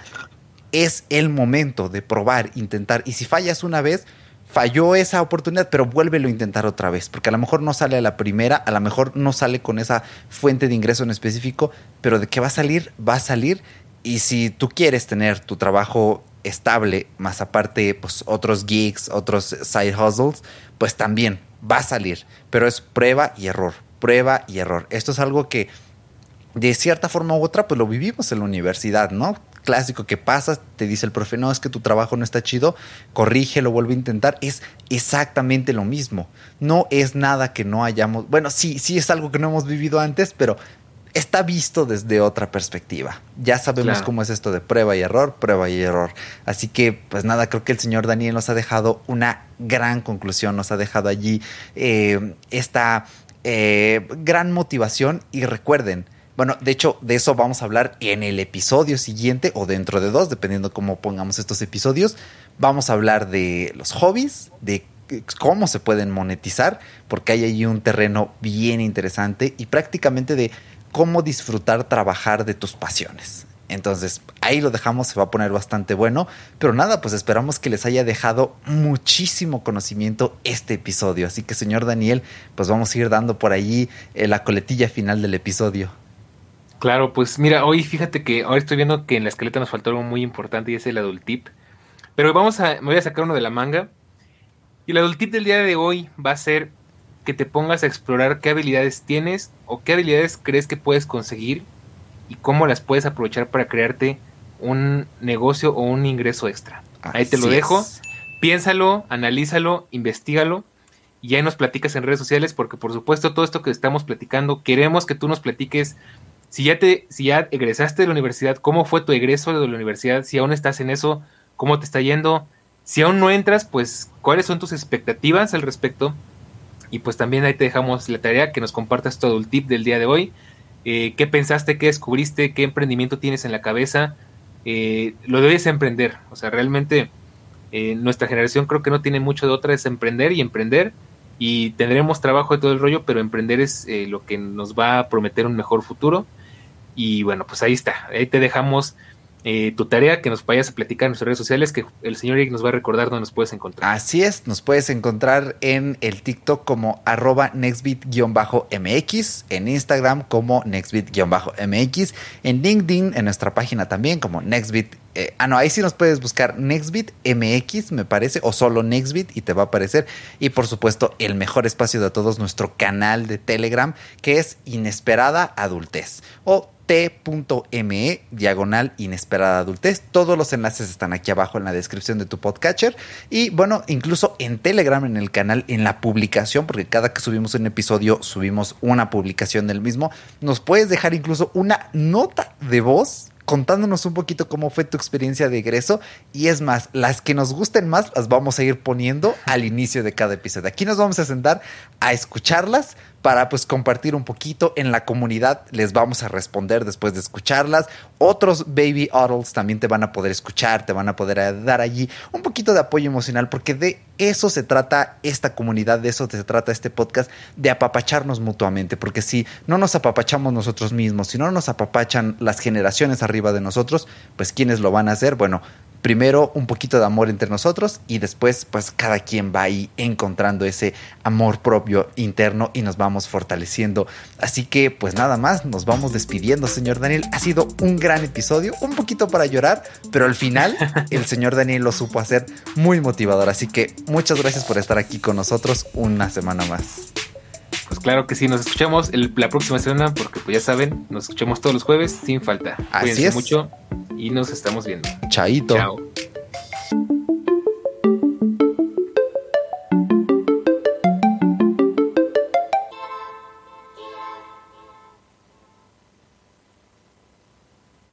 es el momento de probar, intentar. Y si fallas una vez, falló esa oportunidad, pero vuélvelo a intentar otra vez, porque a lo mejor no sale a la primera, a lo mejor no sale con esa fuente de ingreso en específico, pero de que va a salir, va a salir. Y si tú quieres tener tu trabajo estable, más aparte, pues otros gigs, otros side hustles, pues también va a salir, pero es prueba y error, prueba y error. Esto es algo que de cierta forma u otra, pues lo vivimos en la universidad, ¿no? Clásico que pasa, te dice el profe, no, es que tu trabajo no está chido, corrige, lo vuelve a intentar, es exactamente lo mismo. No es nada que no hayamos, bueno, sí, sí es algo que no hemos vivido antes, pero está visto desde otra perspectiva. Ya sabemos cómo es esto de prueba y error, prueba y error. Así que, pues nada, creo que el señor Daniel nos ha dejado una gran conclusión, nos ha dejado allí eh, esta eh, gran motivación y recuerden, bueno, de hecho, de eso vamos a hablar en el episodio siguiente o dentro de dos, dependiendo cómo pongamos estos episodios. Vamos a hablar de los hobbies, de cómo se pueden monetizar, porque hay allí un terreno bien interesante y prácticamente de cómo disfrutar trabajar de tus pasiones. Entonces, ahí lo dejamos, se va a poner bastante bueno. Pero nada, pues esperamos que les haya dejado muchísimo conocimiento este episodio. Así que, señor Daniel, pues vamos a ir dando por allí eh, la coletilla final del episodio. Claro, pues mira, hoy fíjate que ahora estoy viendo que en la escaleta nos faltó algo muy importante y es el adult tip. Pero vamos a, me voy a sacar uno de la manga. Y el adult tip del día de hoy va a ser que te pongas a explorar qué habilidades tienes o qué habilidades crees que puedes conseguir y cómo las puedes aprovechar para crearte un negocio o un ingreso extra. ahí te lo dejo. Piénsalo, analízalo, investigalo y ahí nos platicas en redes sociales porque por supuesto todo esto que estamos platicando queremos que tú nos platiques si ya te si ya egresaste de la universidad, cómo fue tu egreso de la universidad, si aún estás en eso, cómo te está yendo, si aún no entras, pues cuáles son tus expectativas al respecto. Y pues también ahí te dejamos la tarea que nos compartas todo el tip del día de hoy eh, qué pensaste, qué descubriste, qué emprendimiento tienes en la cabeza, eh, lo debes emprender. O sea, realmente eh, nuestra generación creo que no tiene mucho de otra, es emprender y emprender. Y tendremos trabajo de todo el rollo, pero emprender es lo que nos va a prometer un mejor futuro. Y bueno, pues ahí está. Ahí te dejamos eh, tu tarea, que nos vayas a platicar en nuestras redes sociales, que el señor Eric nos va a recordar dónde nos puedes encontrar. Así es, nos puedes encontrar en el TikTok como arroba nextbit-mx, en Instagram como nextbit-mx, en LinkedIn, en nuestra página también como nextbit. Eh, ah, no, ahí sí nos puedes buscar Nextbit MX, me parece, o solo Nextbit y te va a aparecer. Y por supuesto, el mejor espacio de todos, nuestro canal de Telegram, que es Inesperada Adultez. O t.me diagonal inesperada adultez. Todos los enlaces están aquí abajo en la descripción de tu podcatcher. Y bueno, incluso en Telegram, en el canal, en la publicación, porque cada que subimos un episodio, subimos una publicación del mismo. Nos puedes dejar incluso una nota de voz contándonos un poquito cómo fue tu experiencia de egreso. Y es más, las que nos gusten más las vamos a ir poniendo al inicio de cada episodio. Aquí nos vamos a sentar a escucharlas para pues compartir un poquito en la comunidad. Les vamos a responder después de escucharlas. Otros baby adults también te van a poder escuchar, te van a poder dar allí un poquito de apoyo emocional porque de eso se trata esta comunidad, de eso se trata este podcast, de apapacharnos mutuamente. Porque si no nos apapachamos nosotros mismos, si no nos apapachan las generaciones arriba de nosotros, pues ¿quiénes lo van a hacer? Bueno, primero un poquito de amor entre nosotros y después pues cada quien va ahí encontrando ese amor propio interno y nos vamos fortaleciendo. Así que pues nada más, nos vamos despidiendo, señor Daniel. Ha sido un gran episodio, un poquito para llorar, pero al final <laughs> el señor Daniel lo supo hacer muy motivador. Así que muchas gracias por estar aquí con nosotros una semana más. Pues claro que sí, nos escuchamos la próxima semana porque pues ya saben, nos escuchamos todos los jueves sin falta. Así es. mucho y nos estamos viendo. Chaito. Chao.